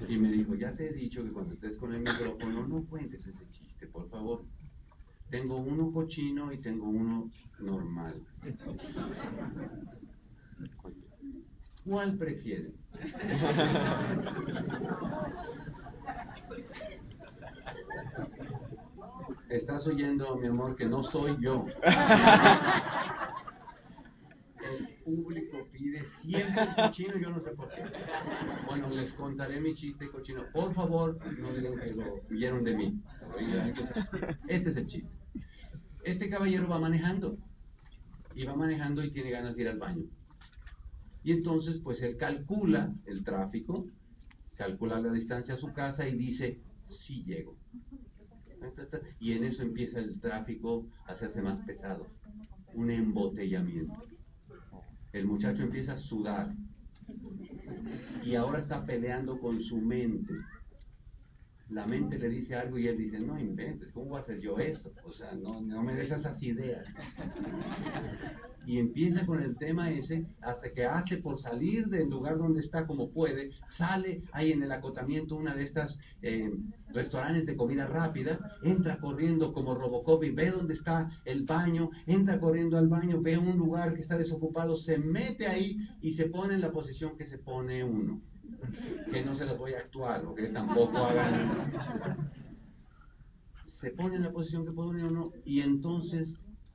Y me dijo, ya te he dicho que cuando estés con el micrófono no cuentes ese chiste, por favor. Tengo uno cochino y tengo uno normal. ¿Cuál prefieren? Estás oyendo, mi amor, que no soy yo. El público pide siempre cochino, yo no sé por qué. Bueno, les contaré mi chiste cochino. Por favor, no digan que lo vieron de mí. Este es el chiste. Este caballero va manejando. Y va manejando y tiene ganas de ir al baño. Y entonces, pues él calcula el tráfico, calcula la distancia a su casa y dice, sí llego. Y en eso empieza el tráfico a hacerse más pesado, un embotellamiento. El muchacho empieza a sudar y ahora está peleando con su mente la mente le dice algo y él dice, no inventes, ¿cómo voy a hacer yo eso? O sea, no, no me des esas ideas. *laughs* Y empieza con el tema ese hasta que hace por salir del lugar donde está como puede, sale ahí en el acotamiento una de estas eh, restaurantes de comida rápida, entra corriendo como Robocop y ve dónde está el baño, entra corriendo al baño, ve un lugar que está desocupado, se mete ahí y se pone en la posición que se pone uno que no se las voy a actuar, o que tampoco hagan. se pone en la posición que pone uno y entonces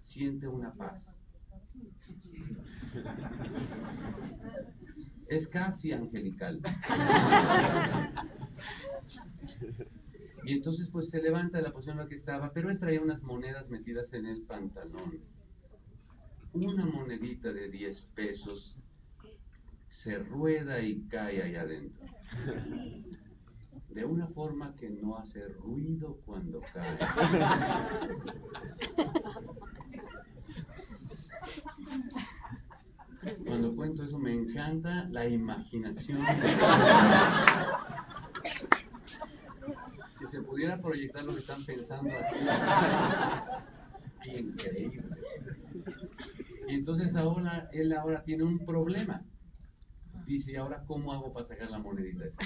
siente una paz. Es casi angelical. Y entonces pues se levanta de la posición en la que estaba, pero él traía unas monedas metidas en el pantalón. Una monedita de 10 pesos se rueda y cae ahí adentro. De una forma que no hace ruido cuando cae. Cuando cuento eso me encanta la imaginación. Si se pudiera proyectar lo que están pensando aquí, increíble. Y entonces ahora él ahora tiene un problema. Dice, ¿y ahora cómo hago para sacar la monedita esa?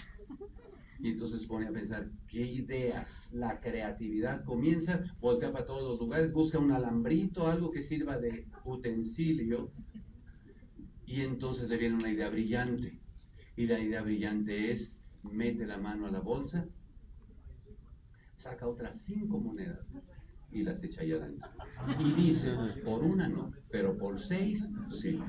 Y entonces pone a pensar, ¿qué ideas? La creatividad comienza, voltea para todos los lugares, busca un alambrito, algo que sirva de utensilio, y entonces le viene una idea brillante. Y la idea brillante es, mete la mano a la bolsa, saca otras cinco monedas y las echa allá adentro. Y dice, por una no, pero por seis sí.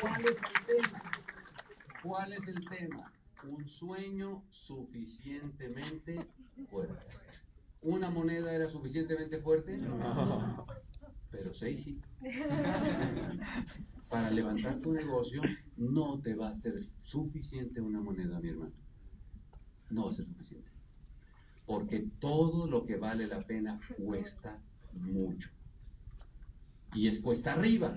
¿Cuál es el tema? ¿Cuál es el tema? Un sueño suficientemente fuerte. ¿Una moneda era suficientemente fuerte? No. Pero seis sí. *laughs* Para levantar tu negocio no te va a ser suficiente una moneda, mi hermano. No va a ser suficiente. Porque todo lo que vale la pena cuesta mucho. Y es cuesta arriba.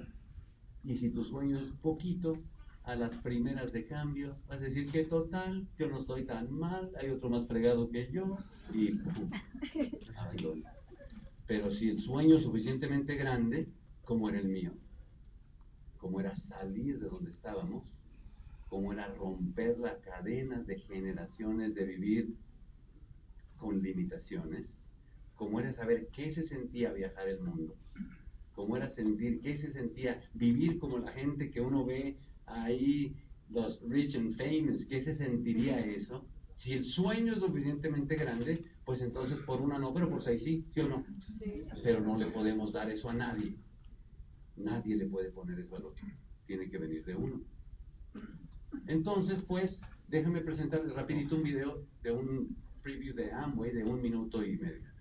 Y si tu sueño es poquito, a las primeras de cambio, vas a decir que total, yo no estoy tan mal, hay otro más fregado que yo, y *laughs* Pero si el sueño es suficientemente grande, como era el mío, como era salir de donde estábamos, como era romper las cadenas de generaciones de vivir con limitaciones, como era saber qué se sentía viajar el mundo, como era sentir qué se sentía vivir como la gente que uno ve ahí, los rich and famous, qué se sentiría eso. Si el sueño es suficientemente grande, pues entonces por una no, pero por seis sí, ¿sí o no? Pero no le podemos dar eso a nadie. Nadie le puede poner eso al otro. Tiene que venir de uno. Entonces, pues, déjame presentarles rapidito un video de un preview de Amway de un minuto y medio.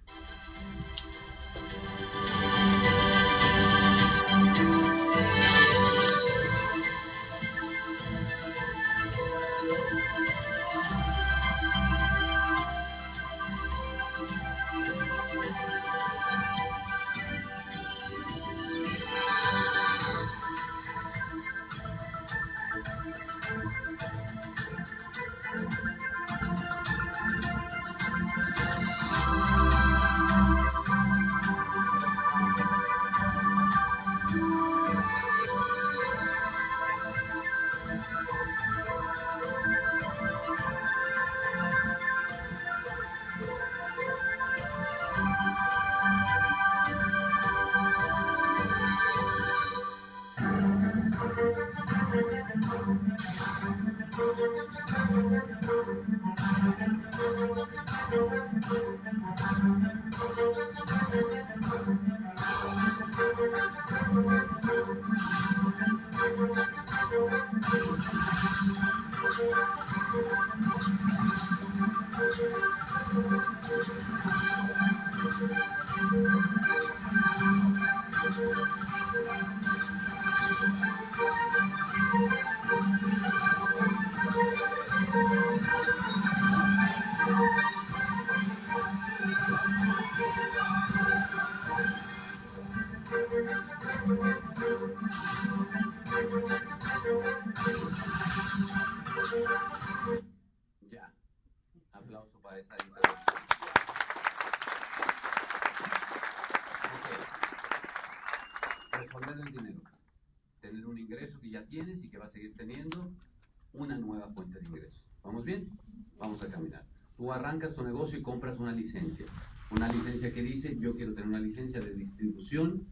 Arrancas tu negocio y compras una licencia. Una licencia que dice, yo quiero tener una licencia de distribución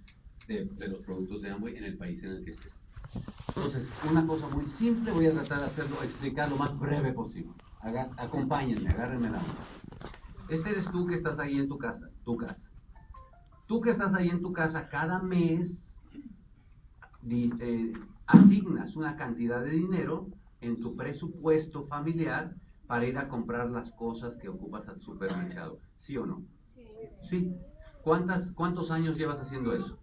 de, los productos de Amway en el país en el que estés. Entonces, una cosa muy simple, voy a tratar de hacerlo, explicar lo más breve posible. acompáñenme, agárrenme la mano. Este eres tú que estás ahí en tu casa, tu casa. Tú que estás ahí en tu casa, cada mes eh, asignas una cantidad de dinero en tu presupuesto familiar para ir a comprar las cosas que ocupas al supermercado. ¿Sí o no? Sí. ¿Cuántas, ¿Cuántos años llevas haciendo eso?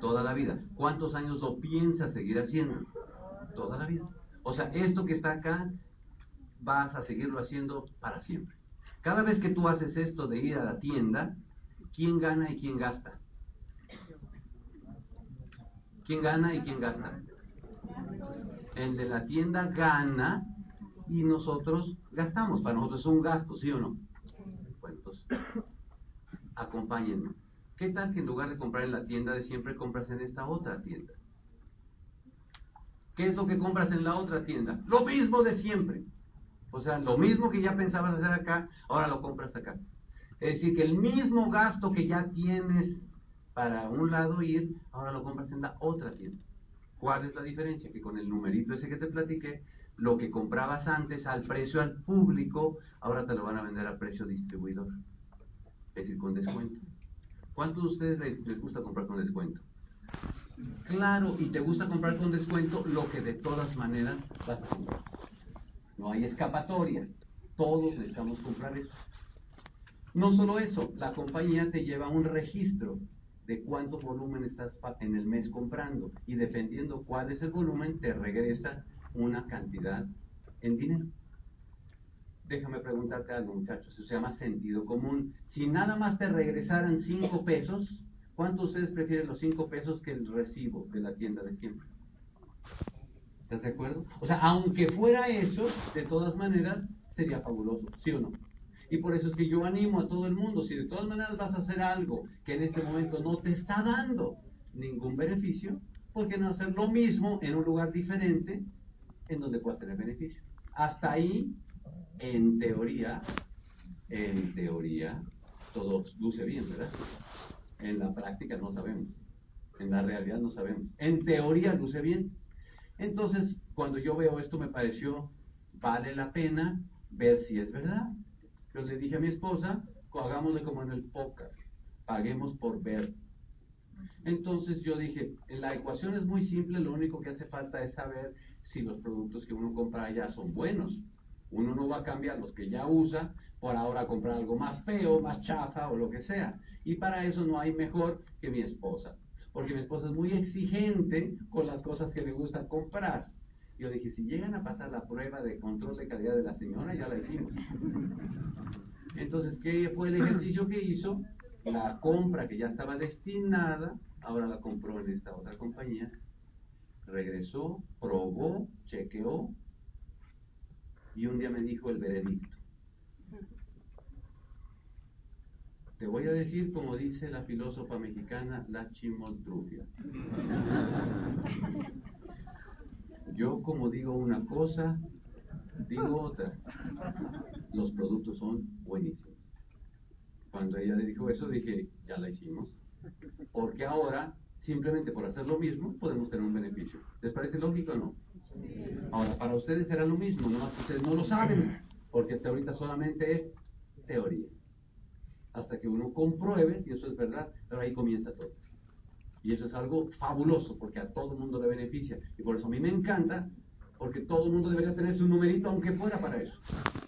Toda la vida. ¿Cuántos años lo piensas seguir haciendo? Toda la vida. O sea, esto que está acá, vas a seguirlo haciendo para siempre. Cada vez que tú haces esto de ir a la tienda, ¿quién gana y quién gasta? ¿Quién gana y quién gasta? El de la tienda gana y nosotros gastamos. Para nosotros es un gasto, ¿sí o no? Bueno, entonces, *coughs* acompáñenme. ¿Qué tal que en lugar de comprar en la tienda de siempre, compras en esta otra tienda? ¿Qué es lo que compras en la otra tienda? Lo mismo de siempre. O sea, lo mismo que ya pensabas hacer acá, ahora lo compras acá. Es decir, que el mismo gasto que ya tienes para un lado ir, ahora lo compras en la otra tienda. ¿Cuál es la diferencia? Que con el numerito ese que te platiqué, lo que comprabas antes al precio al público, ahora te lo van a vender a precio distribuidor. Es decir, con descuento. ¿Cuántos de ustedes les, gusta comprar con descuento? Claro, y te gusta comprar con descuento lo que de todas maneras vas a comprar. No hay escapatoria. Todos necesitamos comprar eso. No solo eso, la compañía te lleva un registro de cuánto volumen estás en el mes comprando y dependiendo cuál es el volumen te regresa una cantidad en dinero. Déjame preguntarte algo, muchachos. Eso se llama sentido común. Si nada más te regresaran cinco pesos, ¿cuántos de ustedes prefieren los cinco pesos que el recibo de la tienda de siempre? ¿Estás de acuerdo? O sea, aunque fuera eso, de todas maneras, sería fabuloso, ¿sí o no? Y por eso es que yo animo a todo el mundo, si de todas maneras vas a hacer algo que en este momento no te está dando ningún beneficio, ¿por qué no hacer lo mismo en un lugar diferente en donde puedas tener beneficio. Hasta ahí, en teoría, en teoría, todo luce bien, ¿verdad? En la práctica no sabemos. En la realidad no sabemos. En teoría luce bien. Entonces, cuando yo veo esto me pareció, vale la pena ver si es verdad. Yo le dije a mi esposa, hagámosle como en el póker, paguemos por ver. Entonces yo dije, la ecuación es muy simple, lo único que hace falta es saber si los productos que uno compra ya son buenos. Uno no va a cambiar los que ya usa por ahora comprar algo más feo, más chafa o lo que sea. Y para eso no hay mejor que mi esposa. Porque mi esposa es muy exigente con las cosas que le gusta comprar. Yo dije, si llegan a pasar la prueba de control de calidad de la señora, ya la hicimos. Entonces, ¿qué fue el ejercicio que hizo? La compra que ya estaba destinada, ahora la compró en esta otra compañía regresó, probó, chequeó y un día me dijo el veredicto. Te voy a decir como dice la filósofa mexicana La Chimoltrufia. *laughs* Yo como digo una cosa, digo otra. Los productos son buenísimos. Cuando ella le dijo eso, dije, ya la hicimos. Porque ahora simplemente por hacer lo mismo podemos tener un beneficio. ¿Les parece lógico o no? Ahora, para ustedes será lo mismo, nomás que ustedes no lo saben, porque hasta ahorita solamente es teoría. Hasta que uno compruebe si eso es verdad, pero ahí comienza todo. Y eso es algo fabuloso, porque a todo el mundo le beneficia. Y por eso a mí me encanta, porque todo el mundo debería tener su numerito, aunque fuera para eso.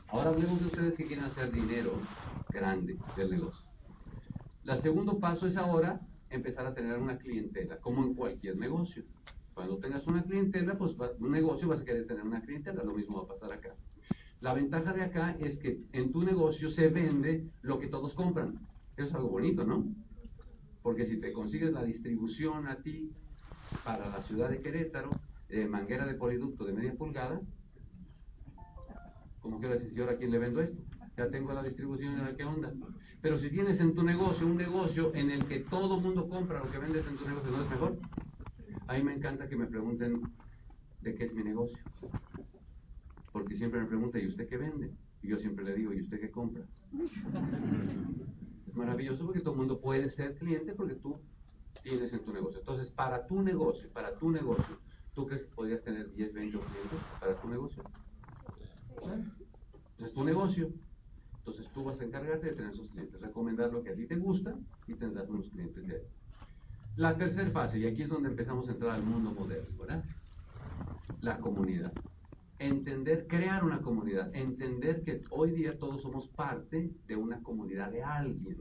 Ahora hablemos de ustedes que quieren hacer dinero grande del negocio. El segundo paso es ahora empezar a tener una clientela, como en cualquier negocio. Cuando tengas una clientela, pues un negocio vas a querer tener una clientela, lo mismo va a pasar acá. La ventaja de acá es que en tu negocio se vende lo que todos compran. Eso es algo bonito, ¿no? Porque si te consigues la distribución a ti para la ciudad de Querétaro, de manguera de poliducto de media pulgada, ¿cómo quiero decir, yo a quién le vendo esto? Ya tengo la distribución en la que onda. Pero si tienes en tu negocio un negocio en el que todo mundo compra lo que vendes en tu negocio, ¿no es mejor? A mí me encanta que me pregunten de qué es mi negocio. Porque siempre me preguntan, ¿y usted qué vende? Y yo siempre le digo, ¿y usted qué compra? Es maravilloso porque todo el mundo puede ser cliente porque tú tienes en tu negocio. Entonces, para tu negocio, para tu negocio, ¿tú crees que podrías tener 10, 20 clientes para tu negocio? Es tu negocio. Entonces tú vas a encargarte de tener esos clientes, recomendar lo que a ti te gusta y tendrás unos clientes de ahí. La tercera fase, y aquí es donde empezamos a entrar al mundo moderno, ¿verdad? La comunidad. Entender, crear una comunidad, entender que hoy día todos somos parte de una comunidad de alguien.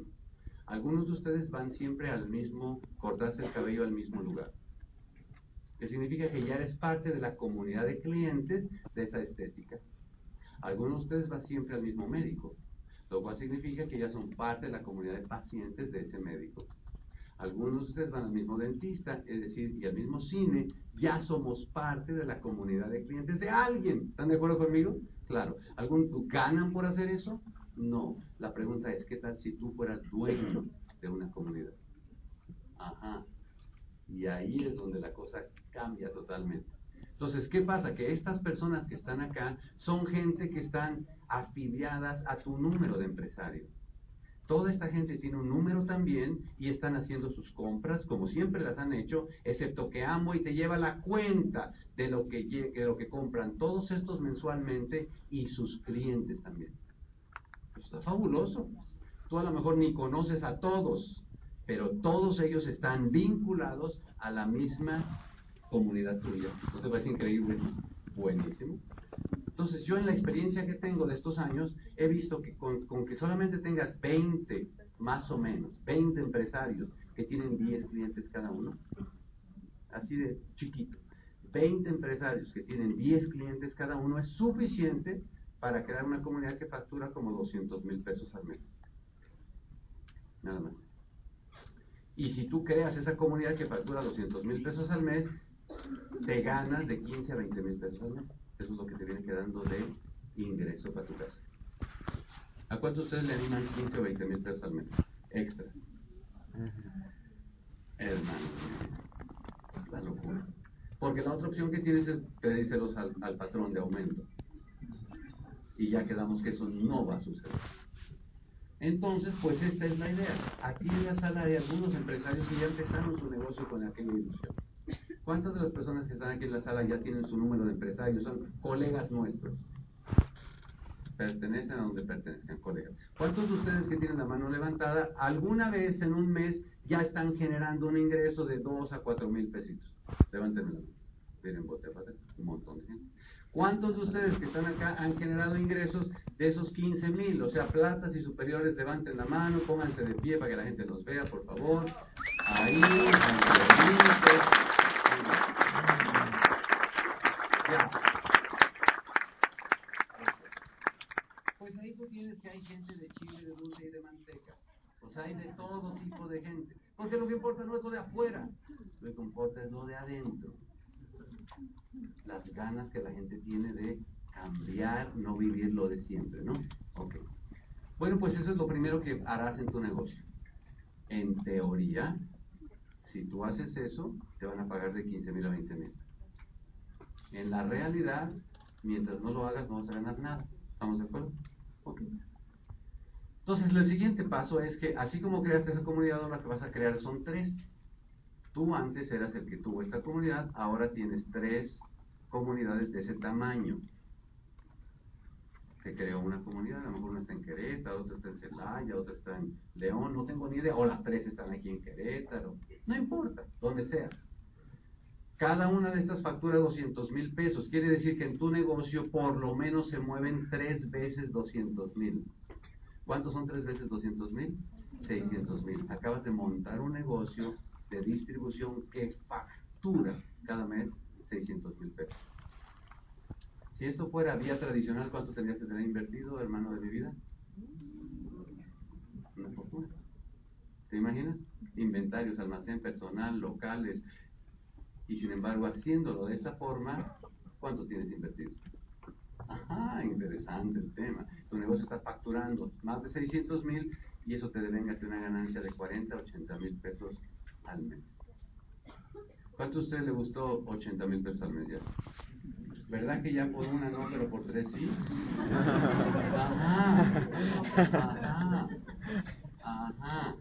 Algunos de ustedes van siempre al mismo, cortarse el cabello al mismo lugar. Que significa que ya eres parte de la comunidad de clientes de esa estética. Algunos de ustedes van siempre al mismo médico, lo cual significa que ya son parte de la comunidad de pacientes de ese médico. Algunos de ustedes van al mismo dentista, es decir, y al mismo cine, ya somos parte de la comunidad de clientes de alguien. ¿Están de acuerdo conmigo? Claro. ¿Algún, ¿Ganan por hacer eso? No. La pregunta es, ¿qué tal si tú fueras dueño de una comunidad? Ajá. Y ahí es donde la cosa cambia totalmente. Entonces, ¿qué pasa? Que estas personas que están acá son gente que están afiliadas a tu número de empresario. Toda esta gente tiene un número también y están haciendo sus compras como siempre las han hecho, excepto que Amo y te lleva la cuenta de lo que, de lo que compran todos estos mensualmente y sus clientes también. Pues está fabuloso. Tú a lo mejor ni conoces a todos, pero todos ellos están vinculados a la misma comunidad tuya. ¿No te parece increíble? Buenísimo. Entonces yo en la experiencia que tengo de estos años he visto que con, que solamente tengas 20, más o menos, 20 empresarios que tienen 10 clientes cada uno, así de chiquito, 20 empresarios que tienen 10 clientes cada uno es suficiente para crear una comunidad que factura como 200 mil pesos al mes. Nada más. Y si tú creas esa comunidad que factura 200 mil pesos al mes, te ganas de 15 a 20 mil pesos al mes. Eso es lo que te viene quedando de ingreso para tu casa. ¿A cuántos ustedes le animan 15 o 20 mil pesos al mes? Extras. Hermano, es la locura. Porque la otra opción que tienes es pedírselos al, al patrón de aumento. Y ya quedamos que eso no va a suceder. Entonces, pues esta es la idea. Aquí en la sala hay algunos empresarios que ya empezaron su negocio con aquella ilusión. ¿Cuántas de las personas que están aquí en la sala ya tienen su número de empresarios? Son colegas nuestros. Pertenecen a donde pertenezcan, colegas. ¿Cuántos de ustedes que tienen la mano levantada alguna vez en un mes ya están generando un ingreso de 2 a 4 mil pesitos? Levanten la mano. Miren, bote, un montón de gente. ¿Cuántos de ustedes que están acá han generado ingresos de esos 15 mil? O sea, platas y superiores, levanten la mano, pónganse de pie para que la gente los vea, por favor. Ahí, pues ahí tú tienes que hay gente de chile, de dulce y de manteca. Pues hay de todo tipo de gente. Porque lo que importa no es lo de afuera, lo que importa es lo de adentro. Las ganas que la gente tiene de cambiar, no vivir lo de siempre, ¿no? Ok. Bueno, pues eso es lo primero que harás en tu negocio. En teoría, si tú haces eso, te van a pagar de 15 mil a 20 mil. En la realidad, mientras no lo hagas, no vas a ganar nada. ¿Estamos de acuerdo? Ok. Entonces, el siguiente paso es que, así como creaste esa comunidad, ahora que vas a crear son tres. Tú antes eras el que tuvo esta comunidad, ahora tienes tres comunidades de ese tamaño. Se creó una comunidad, a lo mejor una está en Querétaro, otra está en Celaya, otra está en León, no tengo ni idea, o las tres están aquí en Querétaro, no importa, donde sea. Cada una de estas factura 200 mil pesos. Quiere decir que en tu negocio por lo menos se mueven tres veces 200 mil. ¿Cuántos son tres veces 200 mil? 600 mil. Acabas de montar un negocio de distribución que factura cada mes 600 mil pesos. Si esto fuera vía tradicional, ¿cuánto tendrías que tener invertido, hermano de mi vida? Una fortuna. ¿Te imaginas? Inventarios, almacén personal, locales, y sin embargo, haciéndolo de esta forma, ¿cuánto tienes invertido? Ajá, interesante el tema. Tu negocio está facturando más de 600 mil y eso te devenga una ganancia de 40, 80 mil pesos al mes. ¿Cuánto a usted le gustó 80 mil pesos al mes ya? ¿Verdad que ya por una no, pero por tres sí? Ajá, ajá, ajá.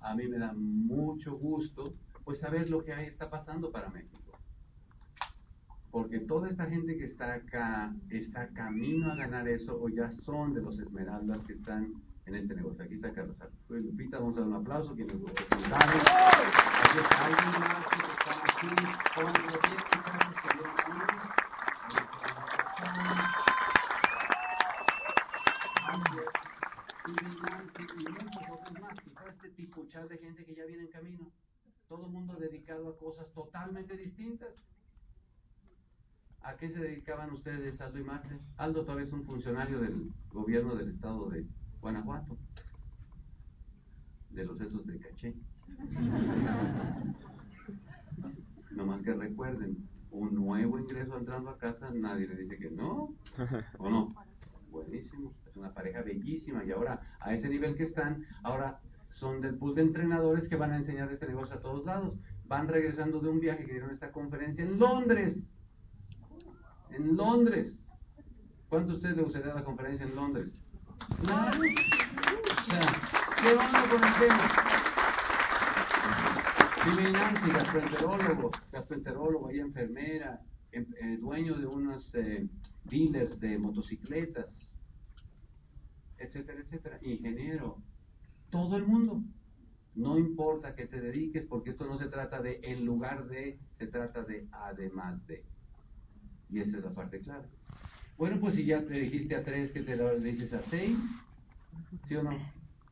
a mí me da mucho gusto pues saber lo que ahí está pasando para México. Porque toda esta gente que está acá está camino a ganar eso o ya son de los esmeraldas que están en este negocio. Aquí está Carlos Lupita, vamos a dar un aplauso, presentaron. Aquí está alguien más que están aquí, con los 10 muchachos que y muchos otros más, y todo este tipo de gente que ya viene en camino, todo el mundo dedicado a cosas totalmente distintas. ¿A qué se dedicaban ustedes, Aldo y Marte? Aldo todavía es un funcionario del gobierno del estado de Guanajuato, de los esos de caché. *laughs* No más que recuerden, un nuevo ingreso entrando a casa, nadie le dice que no, *laughs* ¿o no? Buenísimo, es una pareja bellísima y ahora a ese nivel que están, ahora son del pool de entrenadores que van a enseñar este negocio a todos lados. Van regresando de un viaje que dieron esta conferencia en Londres. En Londres. ¿Cuánto usted le gustaría la conferencia en Londres? Claro. O sea, ¿qué onda con el tema? Dime Nancy, gastroenterólogo, gastroenterólogo, y enfermera, em, eh, dueño de unos eh, dealers de motocicletas, etcétera, etcétera, ingeniero, todo el mundo. No importa que te dediques, porque esto no se trata de en lugar de, se trata de además de. Y esa es la parte clave. Bueno, pues si ya te dijiste a tres, que te lo dices a seis, ¿sí o no?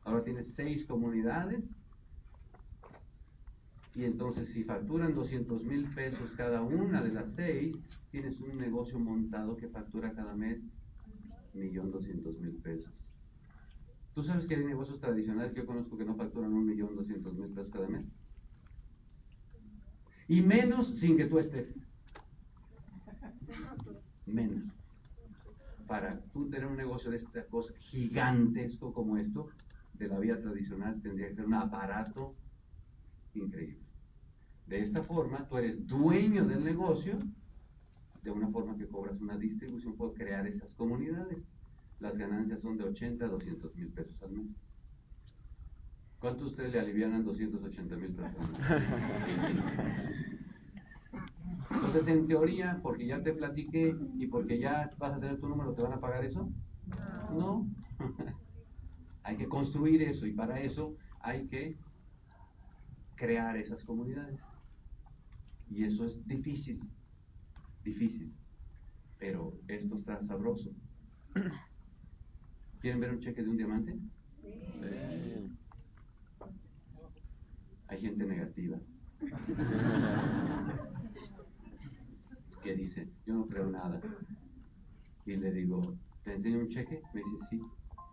Ahora tienes seis comunidades. Y entonces si facturan 200 mil pesos cada una de las seis, tienes un negocio montado que factura cada mes 1.200.000 pesos. ¿Tú sabes que hay negocios tradicionales que yo conozco que no facturan 1.200.000 pesos cada mes? Y menos sin que tú estés. Menos para tú tener un negocio de esta cosa gigantesco como esto, de la vía tradicional, tendría que ser un aparato increíble. De esta forma, tú eres dueño del negocio, de una forma que cobras una distribución por crear esas comunidades. Las ganancias son de 80 a 200 mil pesos al mes. ¿Cuánto ustedes le alivianan 280 mil pesos al mes? Entonces, en teoría, porque ya te platiqué y porque ya vas a tener tu número, ¿te van a pagar eso? No. *laughs* hay que construir eso y para eso hay que crear esas comunidades. Y eso es difícil, difícil. Pero esto está sabroso. ¿Quieren ver un cheque de un diamante? Sí. Hay gente negativa. *laughs* que dice, yo no creo nada. Y le digo, ¿te enseño un cheque? Me dice, sí.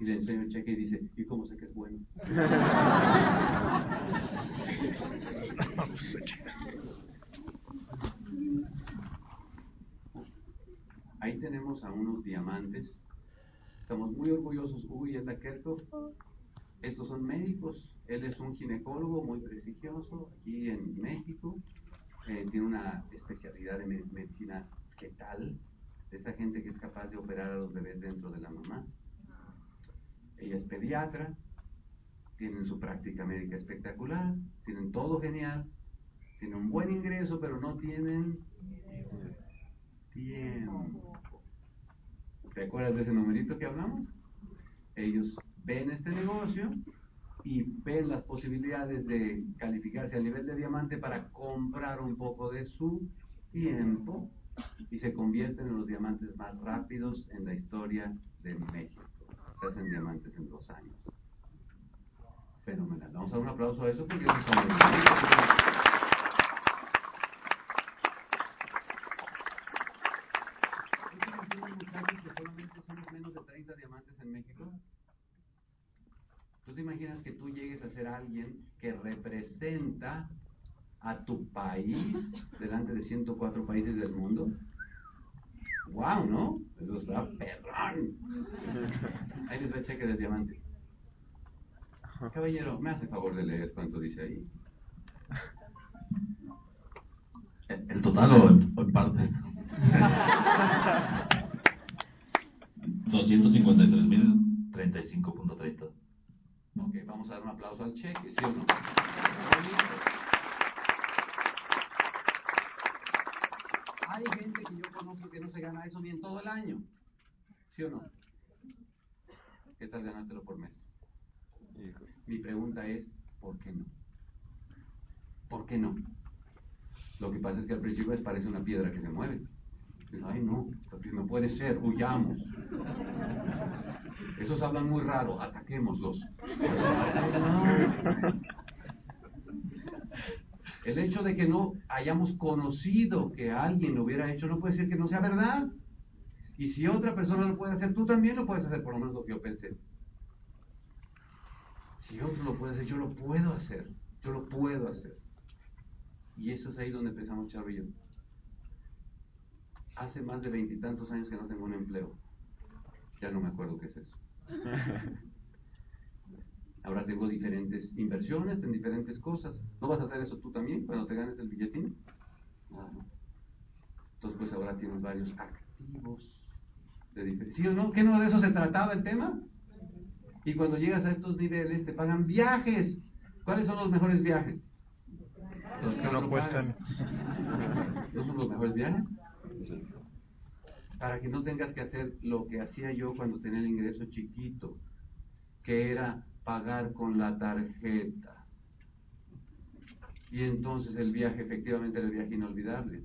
Y le enseño el cheque y dice, ¿y cómo sé que es bueno? *laughs* Ahí tenemos a unos diamantes. Estamos muy orgullosos, Hugo y Eta Estos son médicos. Él es un ginecólogo muy prestigioso aquí en México. Eh, tiene una especialidad de medicina fetal, de esa gente que es capaz de operar a los bebés dentro de la mamá. Ella es pediatra, tienen su práctica médica espectacular, tienen todo genial, tienen un buen ingreso, pero no tienen tiempo. ¿Te acuerdas de ese numerito que hablamos? Ellos ven este negocio y ven las posibilidades de calificarse a nivel de diamante para comprar un poco de su tiempo y se convierten en los diamantes más rápidos en la historia de México. Se hacen diamantes en dos años. Fenomenal. Vamos a dar un aplauso a eso porque eso está. que solamente somos menos de 30 ¿Tú te imaginas que tú llegues a ser alguien que representa a tu país delante de 104 países del mundo? ¡Wow! ¿No? Eso está perrón. Ahí les va el cheque del diamante. Caballero, ¿me hace favor de leer cuánto dice ahí? ¿El total o en partes? *laughs* 253.035.30. Ok, vamos a dar un aplauso al cheque, ¿sí o no? Hay gente que yo conozco que no se gana eso ni en todo el año, ¿sí o no? ¿Qué tal ganártelo por mes? Mi pregunta es, ¿por qué no? ¿Por qué no? Lo que pasa es que al principio les parece una piedra que se mueve. Ay, no, no puede ser, huyamos. Esos hablan muy raro, ataquémoslos. El hecho de que no hayamos conocido que alguien lo hubiera hecho no puede ser que no sea verdad. Y si otra persona lo puede hacer, tú también lo puedes hacer, por lo menos lo que yo pensé. Si otro lo puede hacer, yo lo puedo hacer. Yo lo puedo hacer. Y eso es ahí donde empezamos Charo y yo. Hace más de veintitantos años que no tengo un empleo. Ya no me acuerdo qué es eso. *laughs* Ahora tengo diferentes inversiones en diferentes cosas. ¿No vas a hacer eso tú también cuando te ganes el billetín? Entonces, pues ahora tienes varios activos de diferentes. ¿Sí o no? ¿Qué no de eso se trataba el tema? Y cuando llegas a estos niveles te pagan viajes. ¿Cuáles son los mejores viajes? Los que no cuestan. ¿No son los mejores viajes? Para que no tengas que hacer lo que hacía yo cuando tenía el ingreso chiquito, que era pagar con la tarjeta. Y entonces el viaje efectivamente era el viaje inolvidable.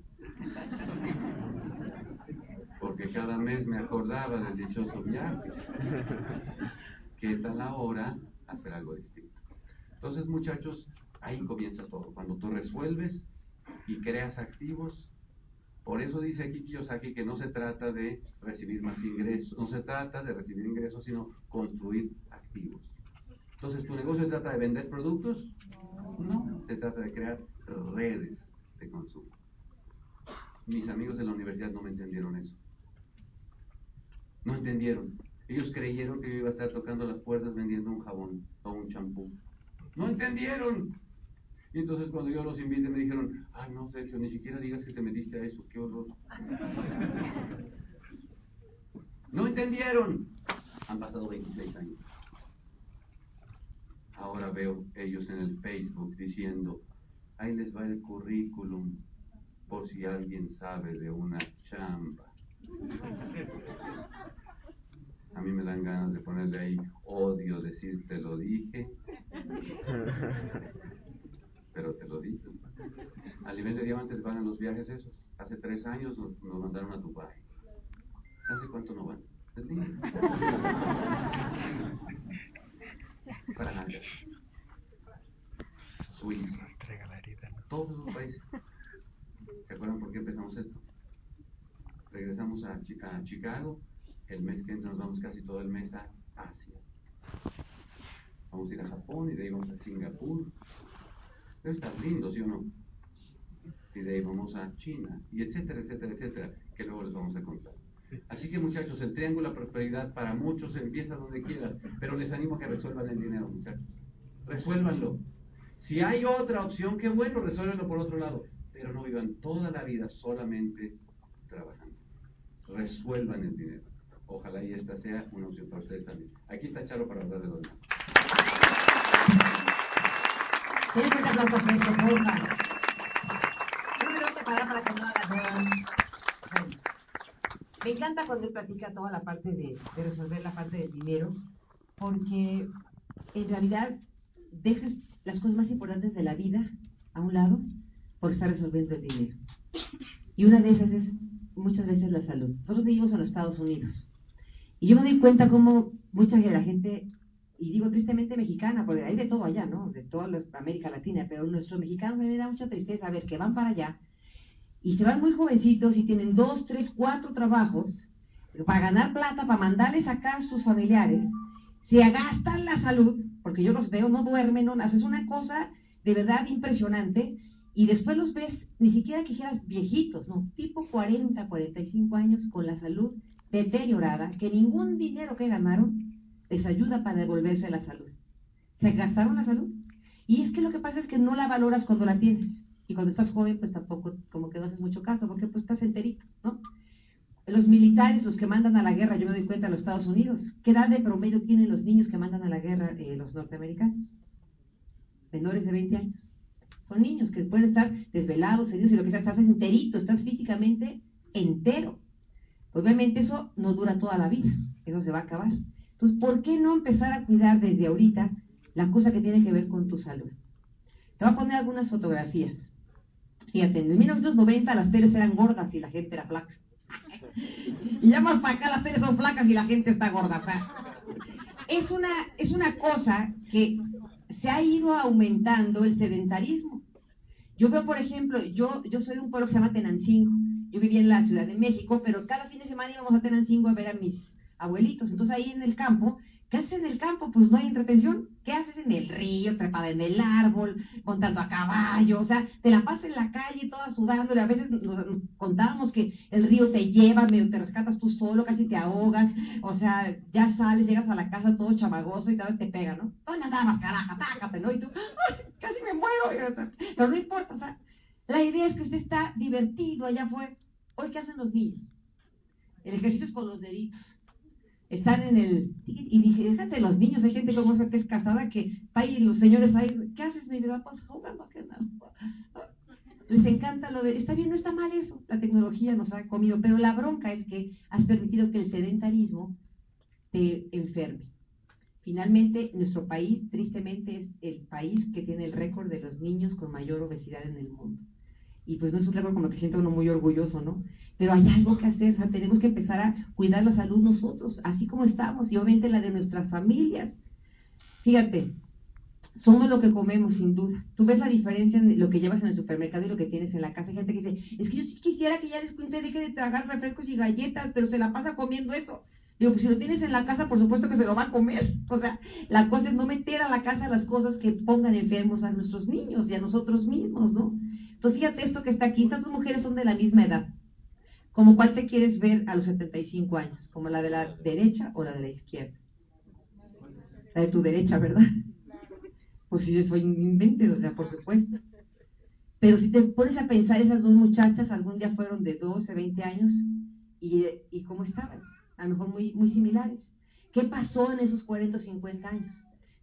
Porque cada mes me acordaba del dichoso viaje. ¿Qué tal ahora hacer algo distinto? Entonces, muchachos, Ahí comienza todo. Cuando tú resuelves y creas activos, por eso dice aquí Kiyosaki que no se trata de recibir más ingresos, no se trata de recibir ingresos, sino construir activos. Entonces, ¿tu negocio se trata de vender productos? No, se trata de crear redes de consumo. Mis amigos de la universidad no me entendieron eso. No entendieron. Ellos creyeron que yo iba a estar tocando las puertas vendiendo un jabón o un champú. No entendieron. Y entonces cuando yo los invité me dijeron, ay no Sergio, ni siquiera digas que te metiste a eso, qué horror. *laughs* no entendieron. Han pasado 26 años. Ahora veo ellos en el Facebook diciendo, ahí les va el currículum por si alguien sabe de una chamba. A mí me dan ganas de ponerle ahí odio decirte lo dije *laughs* pero te lo dicen. Al nivel de diamantes van a los viajes esos. Hace tres años nos, mandaron a Dubai. ¿Hace cuánto no van? Francia, Suiza, todos los países. ¿Se acuerdan por qué empezamos esto? Regresamos a, a Chicago, el mes que entra nos vamos casi todo el mes a Asia. Vamos a ir a Japón y de ahí vamos a Singapur, está lindo, ¿sí o no? Y de ahí vamos a China, y etcétera, etcétera, etcétera, que luego les vamos a contar. Así que muchachos, el triángulo de la prosperidad para muchos empieza donde quieras, pero les animo a que resuelvan el dinero, muchachos. Resuélvanlo. Si hay otra opción, qué bueno, resuélvanlo por otro lado, pero no vivan toda la vida solamente trabajando. Resuelvan el dinero. Ojalá y esta sea una opción para ustedes también. Aquí está Charo para hablar de los demás. Me Me encanta cuando él platica toda la parte de, de resolver la parte del dinero, porque en realidad dejas las cosas más importantes de la vida a un lado por estar resolviendo el dinero. Y una de esas es muchas veces la salud. Nosotros vivimos en los Estados Unidos. Y yo me doy cuenta cómo mucha de la gente y digo tristemente mexicana, porque hay de todo allá, ¿no? De toda América Latina, pero nuestros mexicanos a mí me da mucha tristeza ver que van para allá y se van muy jovencitos y tienen dos, tres, cuatro trabajos para ganar plata, para mandarles acá a sus familiares, se agastan la salud, porque yo los veo, no duermen, no haces una cosa de verdad impresionante, y después los ves, ni siquiera quisieras viejitos, ¿no? Tipo 40, 45 años con la salud deteriorada, que ningún dinero que ganaron les ayuda para devolverse la salud. Se gastaron la salud. Y es que lo que pasa es que no la valoras cuando la tienes. Y cuando estás joven, pues tampoco, como que no haces mucho caso, porque pues estás enterito, ¿no? los militares, los que mandan a la guerra, yo me doy cuenta en los Estados Unidos, ¿qué edad de promedio tienen los niños que mandan a la guerra eh, los norteamericanos? Menores de 20 años. Son niños que pueden estar desvelados, heridos y lo que sea, estás enterito, estás físicamente entero. Obviamente eso no dura toda la vida, eso se va a acabar. Entonces, ¿por qué no empezar a cuidar desde ahorita la cosa que tiene que ver con tu salud? Te voy a poner algunas fotografías. Fíjate, en 1990 las teles eran gordas y la gente era flaca. *laughs* y ya más para acá las teles son flacas y la gente está gorda. O sea, es una, es una cosa que se ha ido aumentando el sedentarismo. Yo veo, por ejemplo, yo, yo soy de un pueblo que se llama Tenancingo. Yo vivía en la Ciudad de México, pero cada fin de semana íbamos a Tenancingo a ver a mis abuelitos. Entonces ahí en el campo ¿Qué haces en el campo? Pues no hay entretención. ¿Qué haces en el río, trepada en el árbol, montando a caballo? O sea, te la pasas en la calle toda sudando. A veces nos, contábamos que el río te lleva, te rescatas tú solo, casi te ahogas. O sea, ya sales, llegas a la casa todo chamagoso y vez te pega, ¿no? ¿Dónde andabas, caraja? Tácate, ¿no? Y tú, casi me muero. *laughs* Pero no importa, o sea, la idea es que usted está divertido allá afuera. Hoy, ¿qué hacen los niños? El ejercicio es con los deditos están en el... Y dije, déjate los niños, hay gente como esa que es casada que va y los señores ahí, ¿qué haces mi vida? Pues jugando, ¿qué nada? Les encanta lo de, está bien, no está mal eso, la tecnología nos ha comido, pero la bronca es que has permitido que el sedentarismo te enferme. Finalmente, nuestro país, tristemente, es el país que tiene el récord de los niños con mayor obesidad en el mundo. Y pues no es un récord como que sienta uno muy orgulloso, ¿no? Pero hay algo que hacer, o sea, tenemos que empezar a cuidar la salud nosotros, así como estamos, y obviamente la de nuestras familias. Fíjate, somos lo que comemos, sin duda. Tú ves la diferencia en lo que llevas en el supermercado y lo que tienes en la casa. Hay gente que dice, es que yo sí quisiera que ya después deje de tragar refrescos y galletas, pero se la pasa comiendo eso. Digo, pues si lo tienes en la casa, por supuesto que se lo va a comer. O sea, la cosa es no meter a la casa las cosas que pongan enfermos a nuestros niños y a nosotros mismos, ¿no? Entonces, fíjate esto que está aquí. Estas dos mujeres son de la misma edad. ¿Como cuál te quieres ver a los 75 años? ¿Como la de la derecha o la de la izquierda? La de tu derecha, ¿verdad? *laughs* Pues si yo soy un invento, o sea, por supuesto. Pero si te pones a pensar, esas dos muchachas algún día fueron de 12, 20 años y, y cómo estaban, a lo mejor muy, muy similares. ¿Qué pasó en esos 40 o 50 años?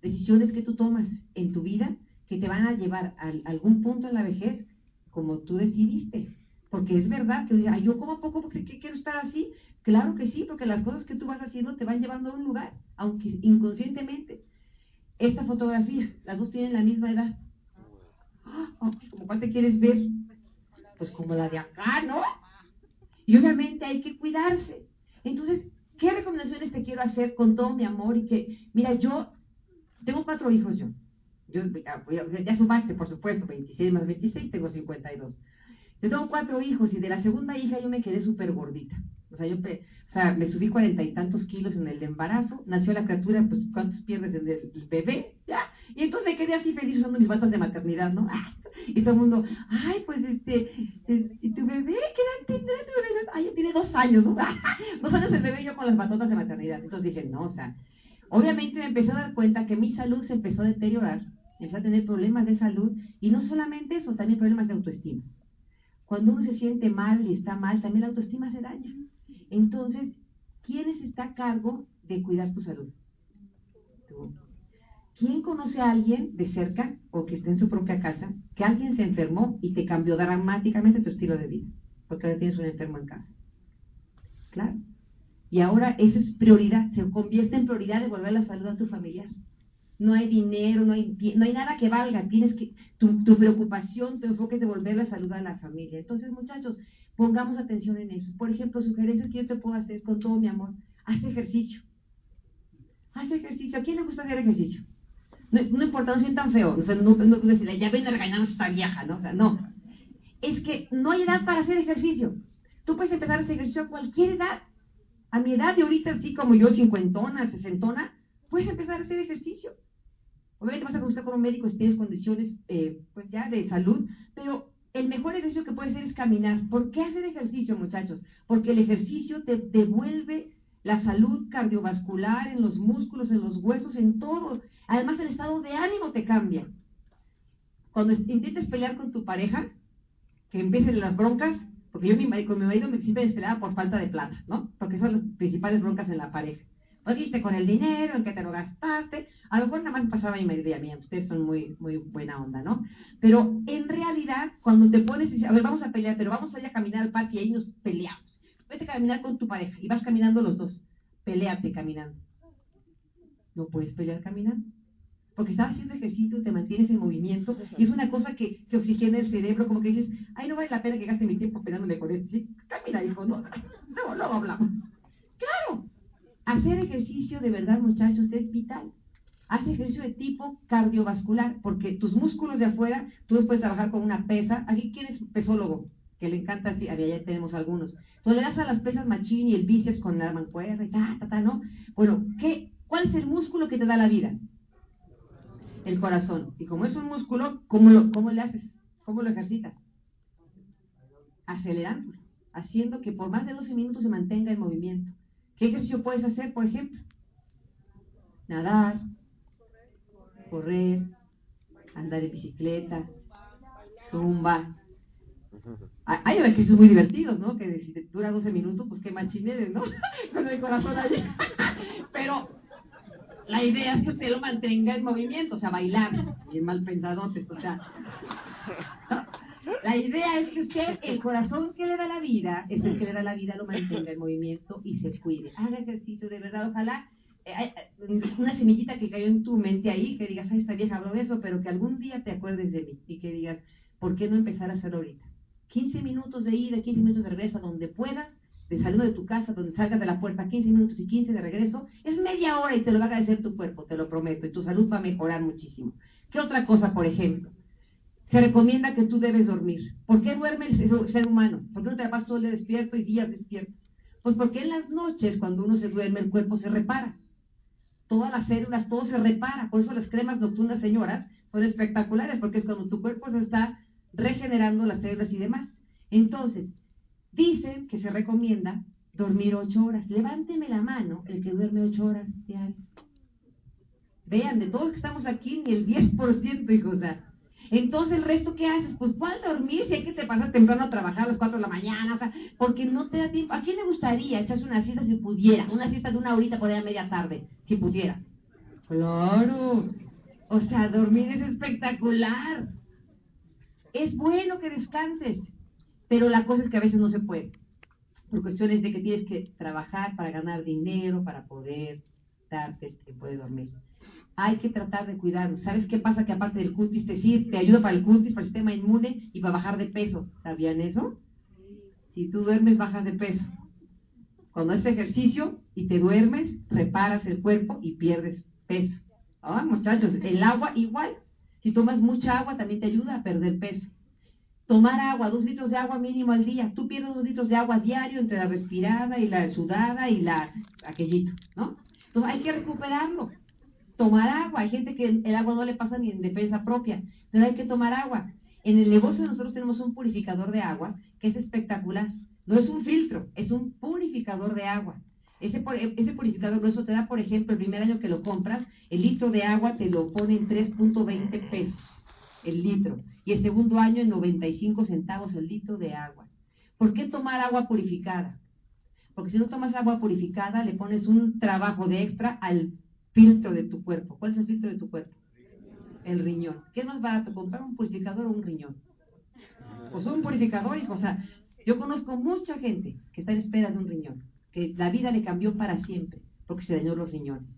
Decisiones que tú tomas en tu vida que te van a llevar a algún punto en la vejez como tú decidiste. Porque es verdad que yo como poco porque quiero estar así. Claro que sí, porque las cosas que tú vas haciendo te van llevando a un lugar, aunque inconscientemente. Esta fotografía, las dos tienen la misma edad. Oh, ¿Cómo cuál te quieres ver? Pues como la de acá, ¿no? Y obviamente hay que cuidarse. Entonces, ¿qué recomendaciones te quiero hacer con todo mi amor? Y que, mira, yo tengo cuatro hijos yo. Yo ya, ya sumaste, por supuesto, 26 más 26, tengo 52. Yo tengo cuatro hijos y de la segunda hija yo me quedé súper gordita. O sea, yo o sea, me subí cuarenta y tantos kilos en el embarazo, nació la criatura, pues ¿cuántos pierdes en el bebé? Ya. Y entonces me quedé así feliz usando mis batas de maternidad, ¿no? *laughs* Y todo el mundo, ay, pues este, ¿y tu bebé? ¿Qué edad tiene tu bebé? Ay, tiene dos años, ¿no? *laughs* dos años el bebé yo con las batotas de maternidad. Entonces dije, no, o sea, obviamente me empecé a dar cuenta que mi salud se empezó a deteriorar, empecé a tener problemas de salud y no solamente eso, también problemas de autoestima. Cuando uno se siente mal y está mal, también la autoestima se daña. Entonces, ¿quién está a cargo de cuidar tu salud? Tú. ¿Quién conoce a alguien de cerca o que esté en su propia casa que alguien se enfermó y te cambió dramáticamente tu estilo de vida? Porque ahora tienes un enfermo en casa. Claro. Y ahora eso es prioridad, se convierte en prioridad devolver la salud a tu familiar no hay dinero, no hay, no hay nada que valga, tienes que, tu, tu preocupación, tu enfoque es devolver la salud a la familia. Entonces, muchachos, pongamos atención en eso. Por ejemplo, sugerencias que yo te puedo hacer con todo mi amor. Haz ejercicio. Haz ejercicio. ¿A quién le gusta hacer ejercicio? No, no importa, no sean tan feo. O sea, no, no decirle, ya ven a regañarnos esta vieja, ¿no? O sea, no. Es que no hay edad para hacer ejercicio. Tú puedes empezar a hacer ejercicio a cualquier edad. A mi edad de ahorita, así como yo, cincuentona, sesentona, puedes empezar a hacer ejercicio. Obviamente vas a consultar con un médico si tienes condiciones eh, pues ya de salud, pero el mejor ejercicio que puedes hacer es caminar. ¿Por qué hacer ejercicio, muchachos? Porque el ejercicio te devuelve la salud cardiovascular en los músculos, en los huesos, en todo. Además, el estado de ánimo te cambia. Cuando intentes pelear con tu pareja, que empiecen las broncas, Porque yo mi marido, con mi marido me siempre esperaba por falta de plata, ¿no? Porque son las principales broncas en la pareja. Pues viste con el dinero, en que te lo gastaste. A lo mejor nada más pasaba mi marido y a mí, ustedes son muy, muy buena onda, ¿no? Pero en realidad, cuando te pones y dices, a ver, vamos a pelear, pero vamos a ir a caminar al parque y ahí nos peleamos. Vete a caminar con tu pareja y vas caminando los dos. Peleate caminando. No puedes pelear caminando. Porque estás haciendo ejercicio, te mantienes en movimiento y es una cosa que, que oxigena el cerebro, como que dices, ay, no vale la pena que gaste mi tiempo peleándome con esto. ¿Sí? Camina, hijo, no, *laughs* no, no hablamos. Claro, hacer ejercicio de verdad, muchachos, es vital. Haz ejercicio de tipo cardiovascular, porque tus músculos de afuera, tú puedes trabajar con una pesa. Aquí, ¿quién es pesólogo? Que le encanta, así, ya tenemos algunos. Entonces le das a las pesas machín y el bíceps con la mancuerna y ta, ta, ta, ¿no? Bueno, ¿qué, ¿cuál es el músculo que te da la vida? El corazón. Y como es un músculo, ¿cómo, lo, cómo le haces? ¿Cómo lo ejercitas? Acelerándolo, haciendo que por más de 12 minutos se mantenga el movimiento. ¿Qué ejercicio puedes hacer, por ejemplo? Nadar, correr, andar en bicicleta, zumba. Hay ejercicios muy divertidos, ¿no? Que si dura 12 minutos, pues qué machineres, ¿no? *laughs* Con el corazón allí. *laughs* Pero la idea es que usted lo mantenga en movimiento, o sea, bailar. Bien mal pensadote, o sea. La idea es que usted, el corazón que le da la vida, es el que le da la vida, lo mantenga en movimiento y se cuide. Haga ejercicio, de verdad, ojalá eh, una semillita que cayó en tu mente ahí, que digas, ay, esta vieja habló de eso, pero que algún día te acuerdes de mí y que digas, ¿por qué no empezar a hacerlo ahorita? 15 minutos de ida, 15 minutos de regreso, donde puedas, de salir de tu casa, donde salgas de la puerta, 15 minutos y 15 de regreso, es media hora y te lo va a agradecer tu cuerpo, te lo prometo, y tu salud va a mejorar muchísimo. ¿Qué otra cosa, por ejemplo? Se recomienda que tú debes dormir. ¿Por qué duerme el ser humano? ¿Por qué no te la pasas todo el día despierto y días despierto? Pues porque en las noches, cuando uno se duerme, el cuerpo se repara. Todas las células, todo se repara. Por eso las cremas nocturnas, señoras, son espectaculares, porque es cuando tu cuerpo se está regenerando las células y demás. Entonces, dicen que se recomienda dormir ocho horas. Levánteme la mano el que duerme ocho horas diarias. Vean, de todos que estamos aquí, ni el 10%, hijos. Entonces, ¿el resto qué haces? Pues, ¿cuál dormir si hay que te pasar temprano a trabajar a las 4 de la mañana? O sea, porque no te da tiempo. ¿A quién le gustaría echarse una siesta si pudiera? Una siesta de una horita por ahí a media tarde, si pudiera. Claro. O sea, dormir es espectacular. Es bueno que descanses, pero la cosa es que a veces no se puede. Por cuestiones de que tienes que trabajar para ganar dinero, para poder darte el tiempo de dormir hay que tratar de cuidarnos. ¿Sabes qué pasa? Que aparte del cutis, te, te ayuda para el cutis, para el sistema inmune y para bajar de peso. ¿Sabían eso? Si tú duermes, bajas de peso. Cuando haces ejercicio y te duermes, reparas el cuerpo y pierdes peso. Ah, muchachos, el agua igual. Si tomas mucha agua, también te ayuda a perder peso. Tomar agua, dos litros de agua mínimo al día. Tú pierdes dos litros de agua diario entre la respirada y la sudada y la aquellito, ¿no? Entonces hay que recuperarlo tomar agua. Hay gente que el agua no le pasa ni en defensa propia, pero hay que tomar agua. En el negocio nosotros tenemos un purificador de agua que es espectacular. No es un filtro, es un purificador de agua. Ese, ese purificador grueso te da, por ejemplo, el primer año que lo compras, el litro de agua te lo pone en 3.20 pesos el litro. Y el segundo año en 95 centavos el litro de agua. ¿Por qué tomar agua purificada? Porque si no tomas agua purificada, le pones un trabajo de extra al filtro de tu cuerpo. ¿Cuál es el filtro de tu cuerpo? El riñón. ¿Qué es más barato, comprar un purificador o un riñón? Pues un purificador, o sea, yo conozco mucha gente que está en espera de un riñón, que la vida le cambió para siempre, porque se dañó los riñones.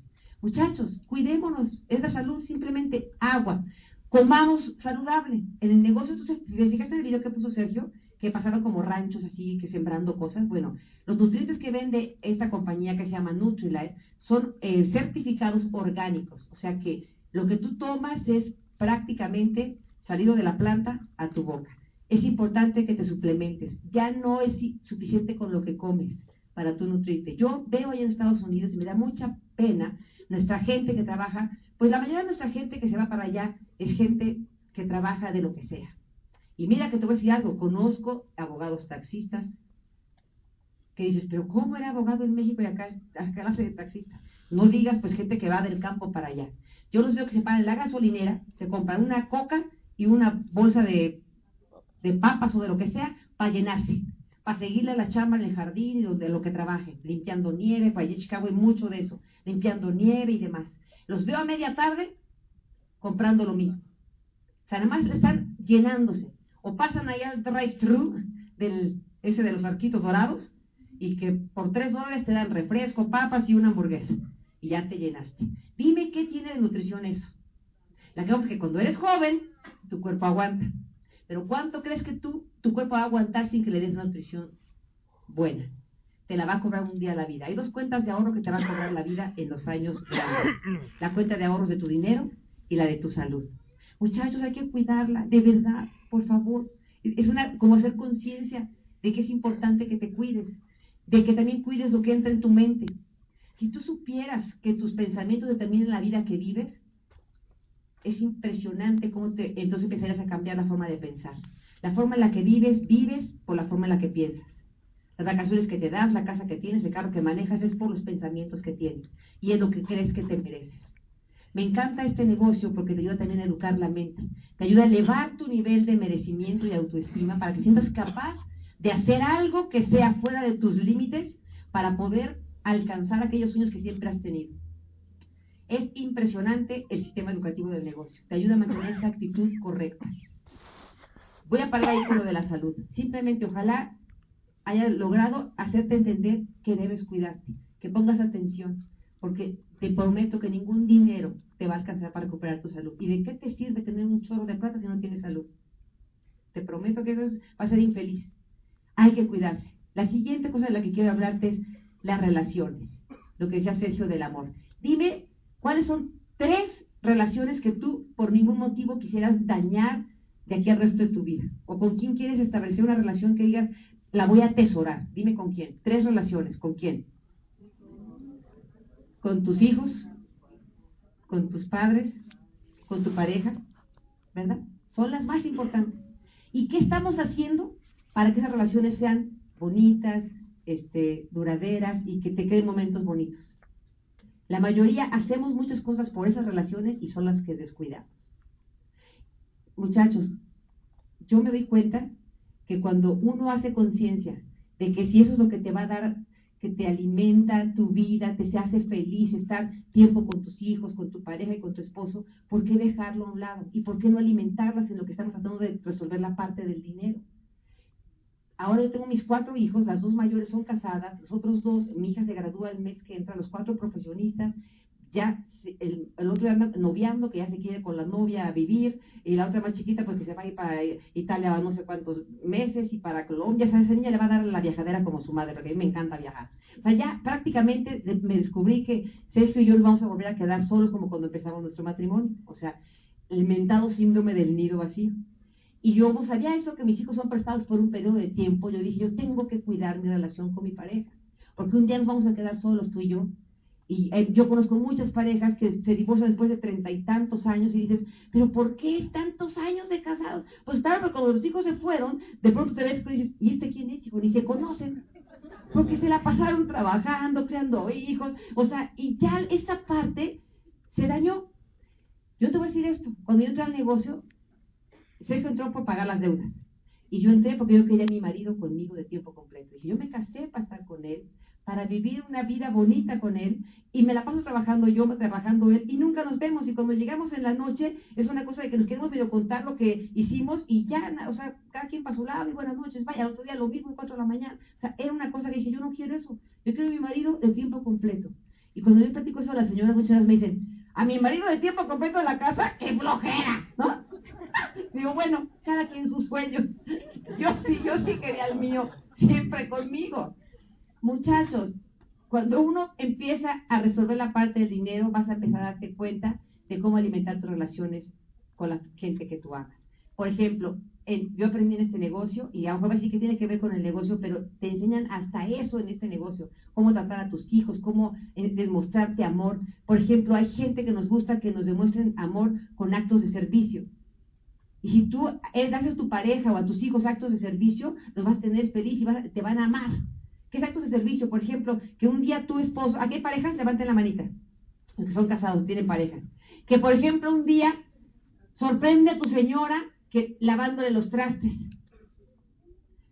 Muchachos, cuidémonos, es la salud simplemente agua. Comamos saludable. En el negocio, ¿tú te fijaste en el video que puso Sergio? Que pasaron como ranchos así, que sembrando cosas. Bueno, los nutrientes que vende esta compañía que se llama Nutrilite son eh, certificados orgánicos, o sea que lo que tú tomas es prácticamente salido de la planta a tu boca. Es importante que te suplementes. Ya no es suficiente con lo que comes para tu nutrirte. Yo veo ahí en Estados Unidos y me da mucha pena nuestra gente que trabaja, pues la mayoría de nuestra gente que se va para allá es gente que trabaja de lo que sea. Y mira que te voy a decir algo, conozco abogados taxistas, que dices, pero ¿cómo era abogado en México y acá, acá de taxista? No digas, pues, gente que va del campo para allá. Yo los veo que se paran en la gasolinera, se compran una coca y una bolsa de, de papas o de lo que sea para llenarse. para seguirle a la chamba en el jardín y donde lo que trabaje, limpiando nieve, para allá en Chicago hay mucho de eso, limpiando nieve y demás. Los veo a media tarde comprando lo mismo. O sea, nada más están llenándose. O pasan allá al drive-thru ese de los arquitos dorados y que por tres dólares te dan refresco, papas y una hamburguesa. Y ya te llenaste. Dime qué tiene de nutrición eso. La que es que cuando eres joven, tu cuerpo aguanta. Pero ¿cuánto crees que tú, tu cuerpo va a aguantar sin que le des nutrición buena? Te la va a cobrar un día la vida. Hay dos cuentas de ahorro que te van a cobrar la vida en los años La cuenta de ahorros de tu dinero y la de tu salud. Muchachos, hay que cuidarla, de verdad, por favor. Es una, como hacer conciencia de que es importante que te cuides, de que también cuides lo que entra en tu mente. Si tú supieras que tus pensamientos determinan la vida que vives, es impresionante cómo te, entonces empezarías a cambiar la forma de pensar. La forma en la que vives, vives por la forma en la que piensas. Las vacaciones que te das, la casa que tienes, el carro que manejas, es por los pensamientos que tienes y es lo que crees que te mereces. Me encanta este negocio porque te ayuda también a educar la mente, te ayuda a elevar tu nivel de merecimiento y autoestima para que sientas capaz de hacer algo que sea fuera de tus límites para poder alcanzar aquellos sueños que siempre has tenido. Es impresionante el sistema educativo del negocio. Te ayuda a mantener esa actitud correcta. Voy a parar ahí con lo de la salud. Simplemente ojalá haya logrado hacerte entender que debes cuidarte, que pongas atención, porque te prometo que ningún dinero te va a alcanzar para recuperar tu salud. ¿Y de qué te sirve tener un chorro de plata si no tienes salud? Te prometo que eso va a ser infeliz. Hay que cuidarse. La siguiente cosa de la que quiero hablarte es las relaciones, lo que decía Sergio del amor. Dime cuáles son tres relaciones que tú por ningún motivo quisieras dañar de aquí al resto de tu vida. O con quién quieres establecer una relación que digas, la voy a atesorar. Dime con quién. Tres relaciones. ¿Con quién? Con tus hijos, con tus padres, con tu pareja, ¿verdad? Son las más importantes. ¿Y qué estamos haciendo para que esas relaciones sean bonitas, este, duraderas y que te creen momentos bonitos? La mayoría hacemos muchas cosas por esas relaciones y son las que descuidamos. Muchachos, yo me doy cuenta que cuando uno hace conciencia de que si eso es lo que te va a dar, que te alimenta tu vida, te se hace feliz, estar tiempo con tus hijos, con tu pareja y con tu esposo, ¿por qué dejarlo a un lado? ¿Y por qué no alimentarlas en lo que estamos tratando de resolver la parte del dinero? Ahora yo tengo mis cuatro hijos, las dos mayores son casadas, los otros dos, mi hija se gradúa el mes que entra, los cuatro profesionistas, ya el, el otro anda noviando, que ya se quiere con la novia a vivir, y la otra más chiquita, pues que se va a ir para Italia no sé cuántos meses, y para Colombia, o sea, esa niña le va a dar la viajadera como su madre, porque a mí me encanta viajar. O sea, ya prácticamente me descubrí que Sergio y yo nos vamos a volver a quedar solos como cuando empezamos nuestro matrimonio, o sea, el mentado síndrome del nido vacío. Y yo no sabía eso, que mis hijos son prestados por un periodo de tiempo. Yo dije, yo tengo que cuidar mi relación con mi pareja, porque un día nos vamos a quedar solos tú y yo. Y eh, yo conozco muchas parejas que se divorcian después de treinta y tantos años y dices, pero ¿por qué tantos años de casados? Pues claro, porque cuando los hijos se fueron, de pronto te ves y dices, ¿y este quién es, hijo? Ni se conocen. Porque se la pasaron trabajando, creando hijos. O sea, y ya esa parte se dañó. Yo te voy a decir esto, cuando yo entré al negocio, Sergio entró por pagar las deudas. Y yo entré porque yo quería a mi marido conmigo de tiempo completo. Y yo me casé para estar con él, para vivir una vida bonita con él. Y me la paso trabajando yo, trabajando él. Y nunca nos vemos. Y cuando llegamos en la noche, es una cosa de que nos queremos medio contar lo que hicimos. Y ya, o sea, cada quien para su lado. Y buenas noches, vaya, otro día lo mismo, cuatro de la mañana. O sea, era una cosa que dije, yo no quiero eso. Yo quiero a mi marido de tiempo completo. Y cuando yo platico eso a la señora, muchas me dicen, a mi marido de tiempo completo en la casa, qué flojera, ¿no? *laughs* Digo, bueno, cada quien sus sueños. *laughs* Yo sí, yo sí quería el mío siempre conmigo. Muchachos, cuando uno empieza a resolver la parte del dinero, vas a empezar a darte cuenta de cómo alimentar tus relaciones con la gente que tú amas. Por ejemplo, yo aprendí en este negocio, y a lo mejor decir que tiene que ver con el negocio, pero te enseñan hasta eso en este negocio, cómo tratar a tus hijos, cómo eh, demostrarte amor. Por ejemplo, hay gente que nos gusta que nos demuestren amor con actos de servicio. Y si tú eh, das a tu pareja o a tus hijos actos de servicio, los vas a tener feliz y te van a amar. ¿Qué actos de servicio? Por ejemplo, que un día tu esposo, ¿a qué parejas? Levanten la manita. Los que son casados, tienen pareja. Que por ejemplo un día sorprende a tu señora que lavándole los trastes.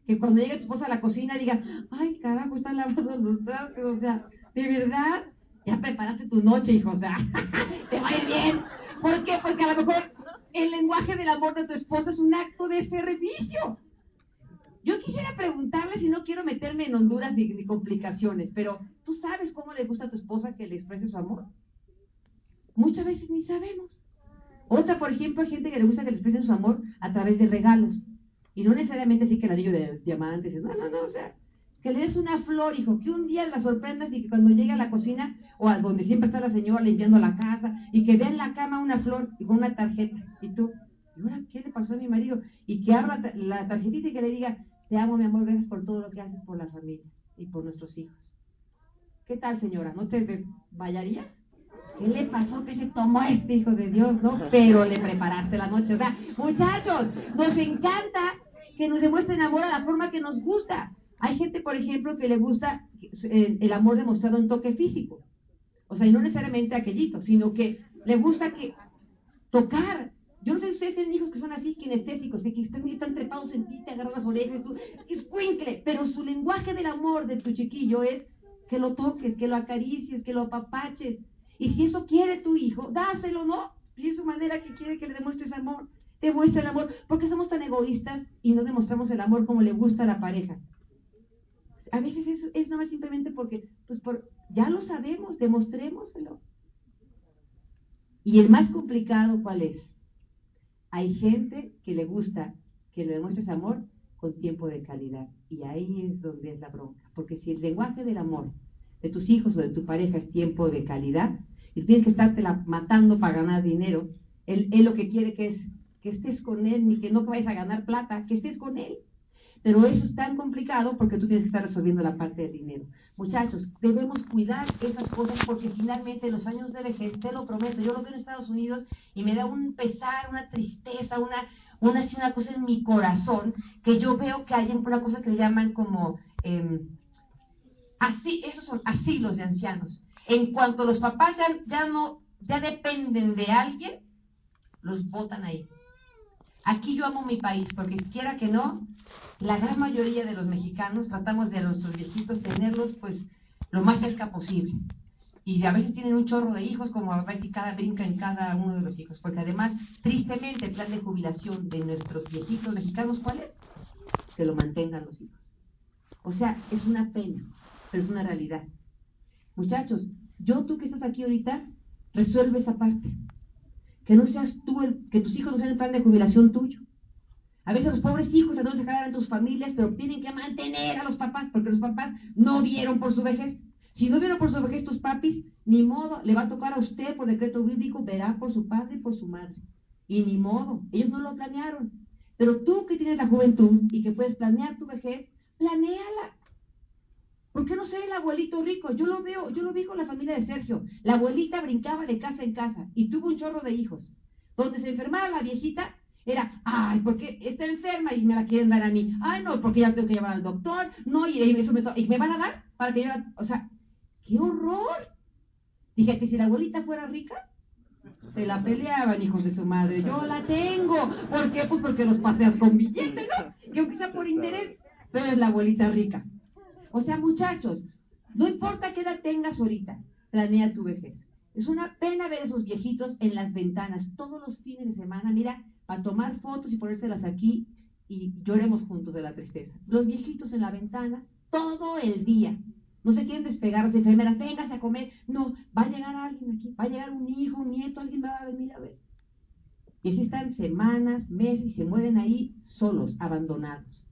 que cuando llegue tu esposa a la cocina diga, ay, carajo, están lavando los trastos, o sea, de verdad, ya preparaste tu noche, hijo, o sea, *laughs* te va a ir bien. ¿Por qué? Porque a lo mejor el lenguaje del amor de tu esposa es un acto de servicio. Yo quisiera preguntarle si no quiero meterme en Honduras ni, complicaciones, pero ¿tú sabes cómo le gusta a tu esposa que le exprese su amor? Muchas veces ni sabemos. Otra, por ejemplo, hay gente que le gusta que le expresen su amor a través de regalos. Y no necesariamente así que el anillo de diamantes. No, no, no, o sea, que le des una flor, hijo, que un día la sorprendas y que cuando llegue a la cocina o a donde siempre está la señora limpiando la casa y que vea en la cama una flor y con una tarjeta. Y tú, ¿y ahora qué le pasó a mi marido? Y que abra la tarjetita y que le diga, te amo, mi amor, gracias por todo lo que haces por la familia y por nuestros hijos. ¿Qué tal, señora? ¿No te desvayarías? ¿Qué le pasó que se tomó este hijo de Dios, no? Pero le preparaste la noche. O sea, muchachos, nos encanta que nos demuestren amor a la forma que nos gusta. Hay gente, por ejemplo, que le gusta el, amor demostrado en toque físico. O sea, y no necesariamente aquellito, sino que le gusta que tocar. Yo no sé si ustedes tienen hijos que son así, kinestésicos, que están, están trepados en ti, te agarran las orejas, tú, es cuincle, pero su lenguaje del amor de tu chiquillo es que lo toques, que lo acaricies, que lo apapaches, y si eso quiere tu hijo, dáselo, ¿no? Si es su manera que quiere que le demuestres amor, demuestra el amor. ¿Por qué somos tan egoístas y no demostramos el amor como le gusta a la pareja? A veces es, es más simplemente porque, pues por, ya lo sabemos, demostrémoselo. Y el más complicado, ¿cuál es? Hay gente que le gusta que le demuestres amor con tiempo de calidad. Y ahí es donde es la bronca. Porque si el lenguaje del amor de tus hijos o de tu pareja es tiempo de calidad y tienes que estarte matando para ganar dinero, él, él, lo que quiere que es que estés con él ni que no vayas a ganar plata, que estés con él. Pero eso es tan complicado porque tú tienes que estar resolviendo la parte del dinero. Muchachos, debemos cuidar esas cosas porque finalmente los años de vejez, te lo prometo, yo lo veo en Estados Unidos y me da un pesar, una tristeza, una, una, una cosa en mi corazón, que yo veo que hay una cosa que le llaman como... Eh, Así, esos son asilos de ancianos. En cuanto los papás ya, ya no, ya dependen de alguien, los votan ahí. Aquí yo amo mi país, porque quiera que no, la gran mayoría de los mexicanos tratamos de a nuestros viejitos tenerlos pues lo más cerca posible. Y a veces tienen un chorro de hijos, como a ver si cada brinca en cada uno de los hijos. Porque además, tristemente, el plan de jubilación de nuestros viejitos mexicanos, ¿cuál es? Que lo mantengan los hijos. O sea, es una pena pero es una realidad. Muchachos, yo tú que estás aquí ahorita, resuelve esa parte. Que no seas tú, el, que tus hijos no sean el plan de jubilación tuyo. A veces los pobres hijos no se quedan en tus familias, pero tienen que mantener a los papás, porque los papás no vieron por su vejez. Si no vieron por su vejez tus papis, ni modo, le va a tocar a usted por decreto bíblico, verá por su padre y por su madre. Y ni modo, ellos no lo planearon. Pero tú que tienes la juventud y que puedes planear tu vejez, planéala. ¿Por qué no ser el abuelito rico? Yo lo veo, yo lo vi con la familia de Sergio. La abuelita brincaba de casa en casa y tuvo un chorro de hijos. Donde se enfermaba la viejita, era, ay, porque está enferma y me la quieren dar a mí. Ay, no, porque ya tengo que llevar al doctor. No, y, eso me, y me van a dar para que yo, o sea, qué horror. Dije que si la abuelita fuera rica, se la peleaban, hijos de su madre. Yo la tengo. ¿Por qué? Pues porque los paseas con billetes, ¿no? Que aunque sea por interés, pero es la abuelita rica. O sea, muchachos, no importa qué edad tengas ahorita, planea tu vejez. Es una pena ver esos viejitos en las ventanas todos los fines de semana, mira, a tomar fotos y ponérselas aquí y lloremos juntos de la tristeza. Los viejitos en la ventana todo el día. No se quieren despegar de enfermera, véngase a comer. No, va a llegar alguien aquí, va a llegar un hijo, un nieto, alguien va a venir a ver. Y así están semanas, meses y se mueren ahí solos, abandonados.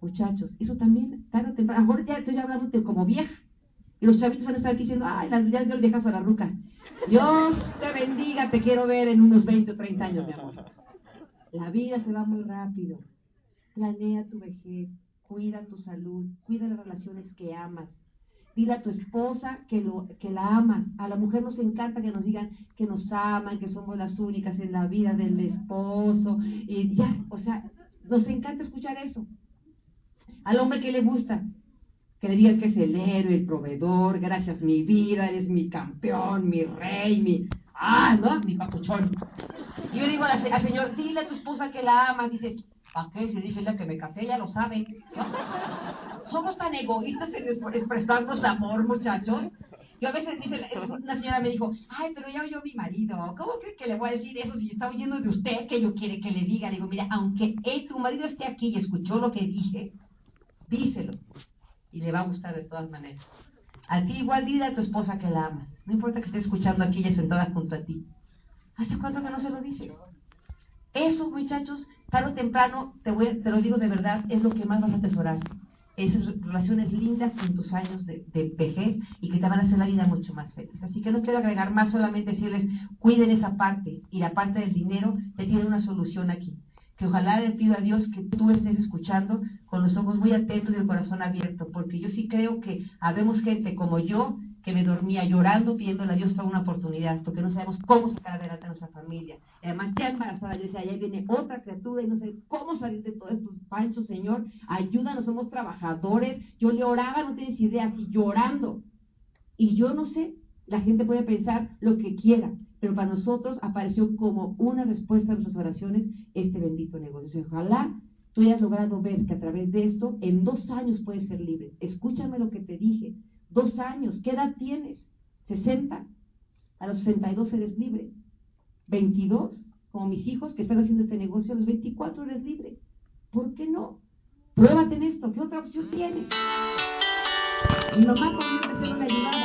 Muchachos, eso también, tarde o temprano, ahora ya estoy hablando como vieja. Y los chavitos van a estar aquí diciendo, ay, las, ya el viejazo a la ruca. Dios te bendiga, te quiero ver en unos 20 o 30 años, mi amor. La vida se va muy rápido. Planea tu vejez, cuida tu salud, cuida las relaciones que amas. Dile a tu esposa que, lo, que la amas. A la mujer nos encanta que nos digan que nos aman, que somos las únicas en la vida del esposo. Y ya, o sea, nos encanta escuchar eso. Al hombre que le gusta, que le diga que es el héroe, el proveedor, gracias mi vida, eres mi campeón, mi rey, mi... Ah, ¿no? Mi papuchón. Y yo digo al Señor, dile a tu esposa que la ama. Dice, ¿Para qué? Si dice la que me casé, ya lo sabe. *laughs* Somos tan egoístas en expresarnos amor, muchachos. Yo a veces dice, una señora me dijo, ay, pero ya oyó mi marido, ¿cómo cree que le voy a decir eso si está oyendo de usted que yo quiere que le diga? Le digo, mira, aunque tu marido esté aquí y escuchó lo que dije, díselo. Y le va a gustar de todas maneras. A ti igual dile a tu esposa que la amas. No importa que esté escuchando aquí y sentada junto a ti. ¿Hace cuánto que no se lo dices? Eso, muchachos, tarde o temprano, te, voy, te lo digo de verdad, es lo que más vas a atesorar. Esas relaciones lindas en tus años de, de, vejez y que te van a hacer la vida mucho más feliz. Así que no quiero agregar más, solamente decirles, cuiden esa parte y la parte del dinero, te tiene una solución aquí que ojalá le pido a Dios que tú estés escuchando con los ojos muy atentos y el corazón abierto, porque yo sí creo que habemos gente como yo que me dormía llorando pidiéndole a Dios para una oportunidad, porque no sabemos cómo sacar adelante a nuestra familia. Además, ya embarazada, yo decía, allá viene otra criatura y no sé cómo salir de todos estos panchos, Señor, ayúdanos, somos trabajadores. Yo lloraba, no tienes idea, así llorando. Y yo no sé, la gente puede pensar lo que quiera, pero para nosotros apareció como una respuesta a nuestras oraciones este bendito negocio. Ojalá tú hayas logrado ver que a través de esto en dos años puedes ser libre. Escúchame lo que te dije. Dos años, ¿qué edad tienes? ¿60? A los 62 eres libre. ¿22? Como mis hijos que están haciendo este negocio, a los 24 eres libre. ¿Por qué no? Pruébate en esto. ¿Qué otra opción tienes? Mamá cuando yo empecé una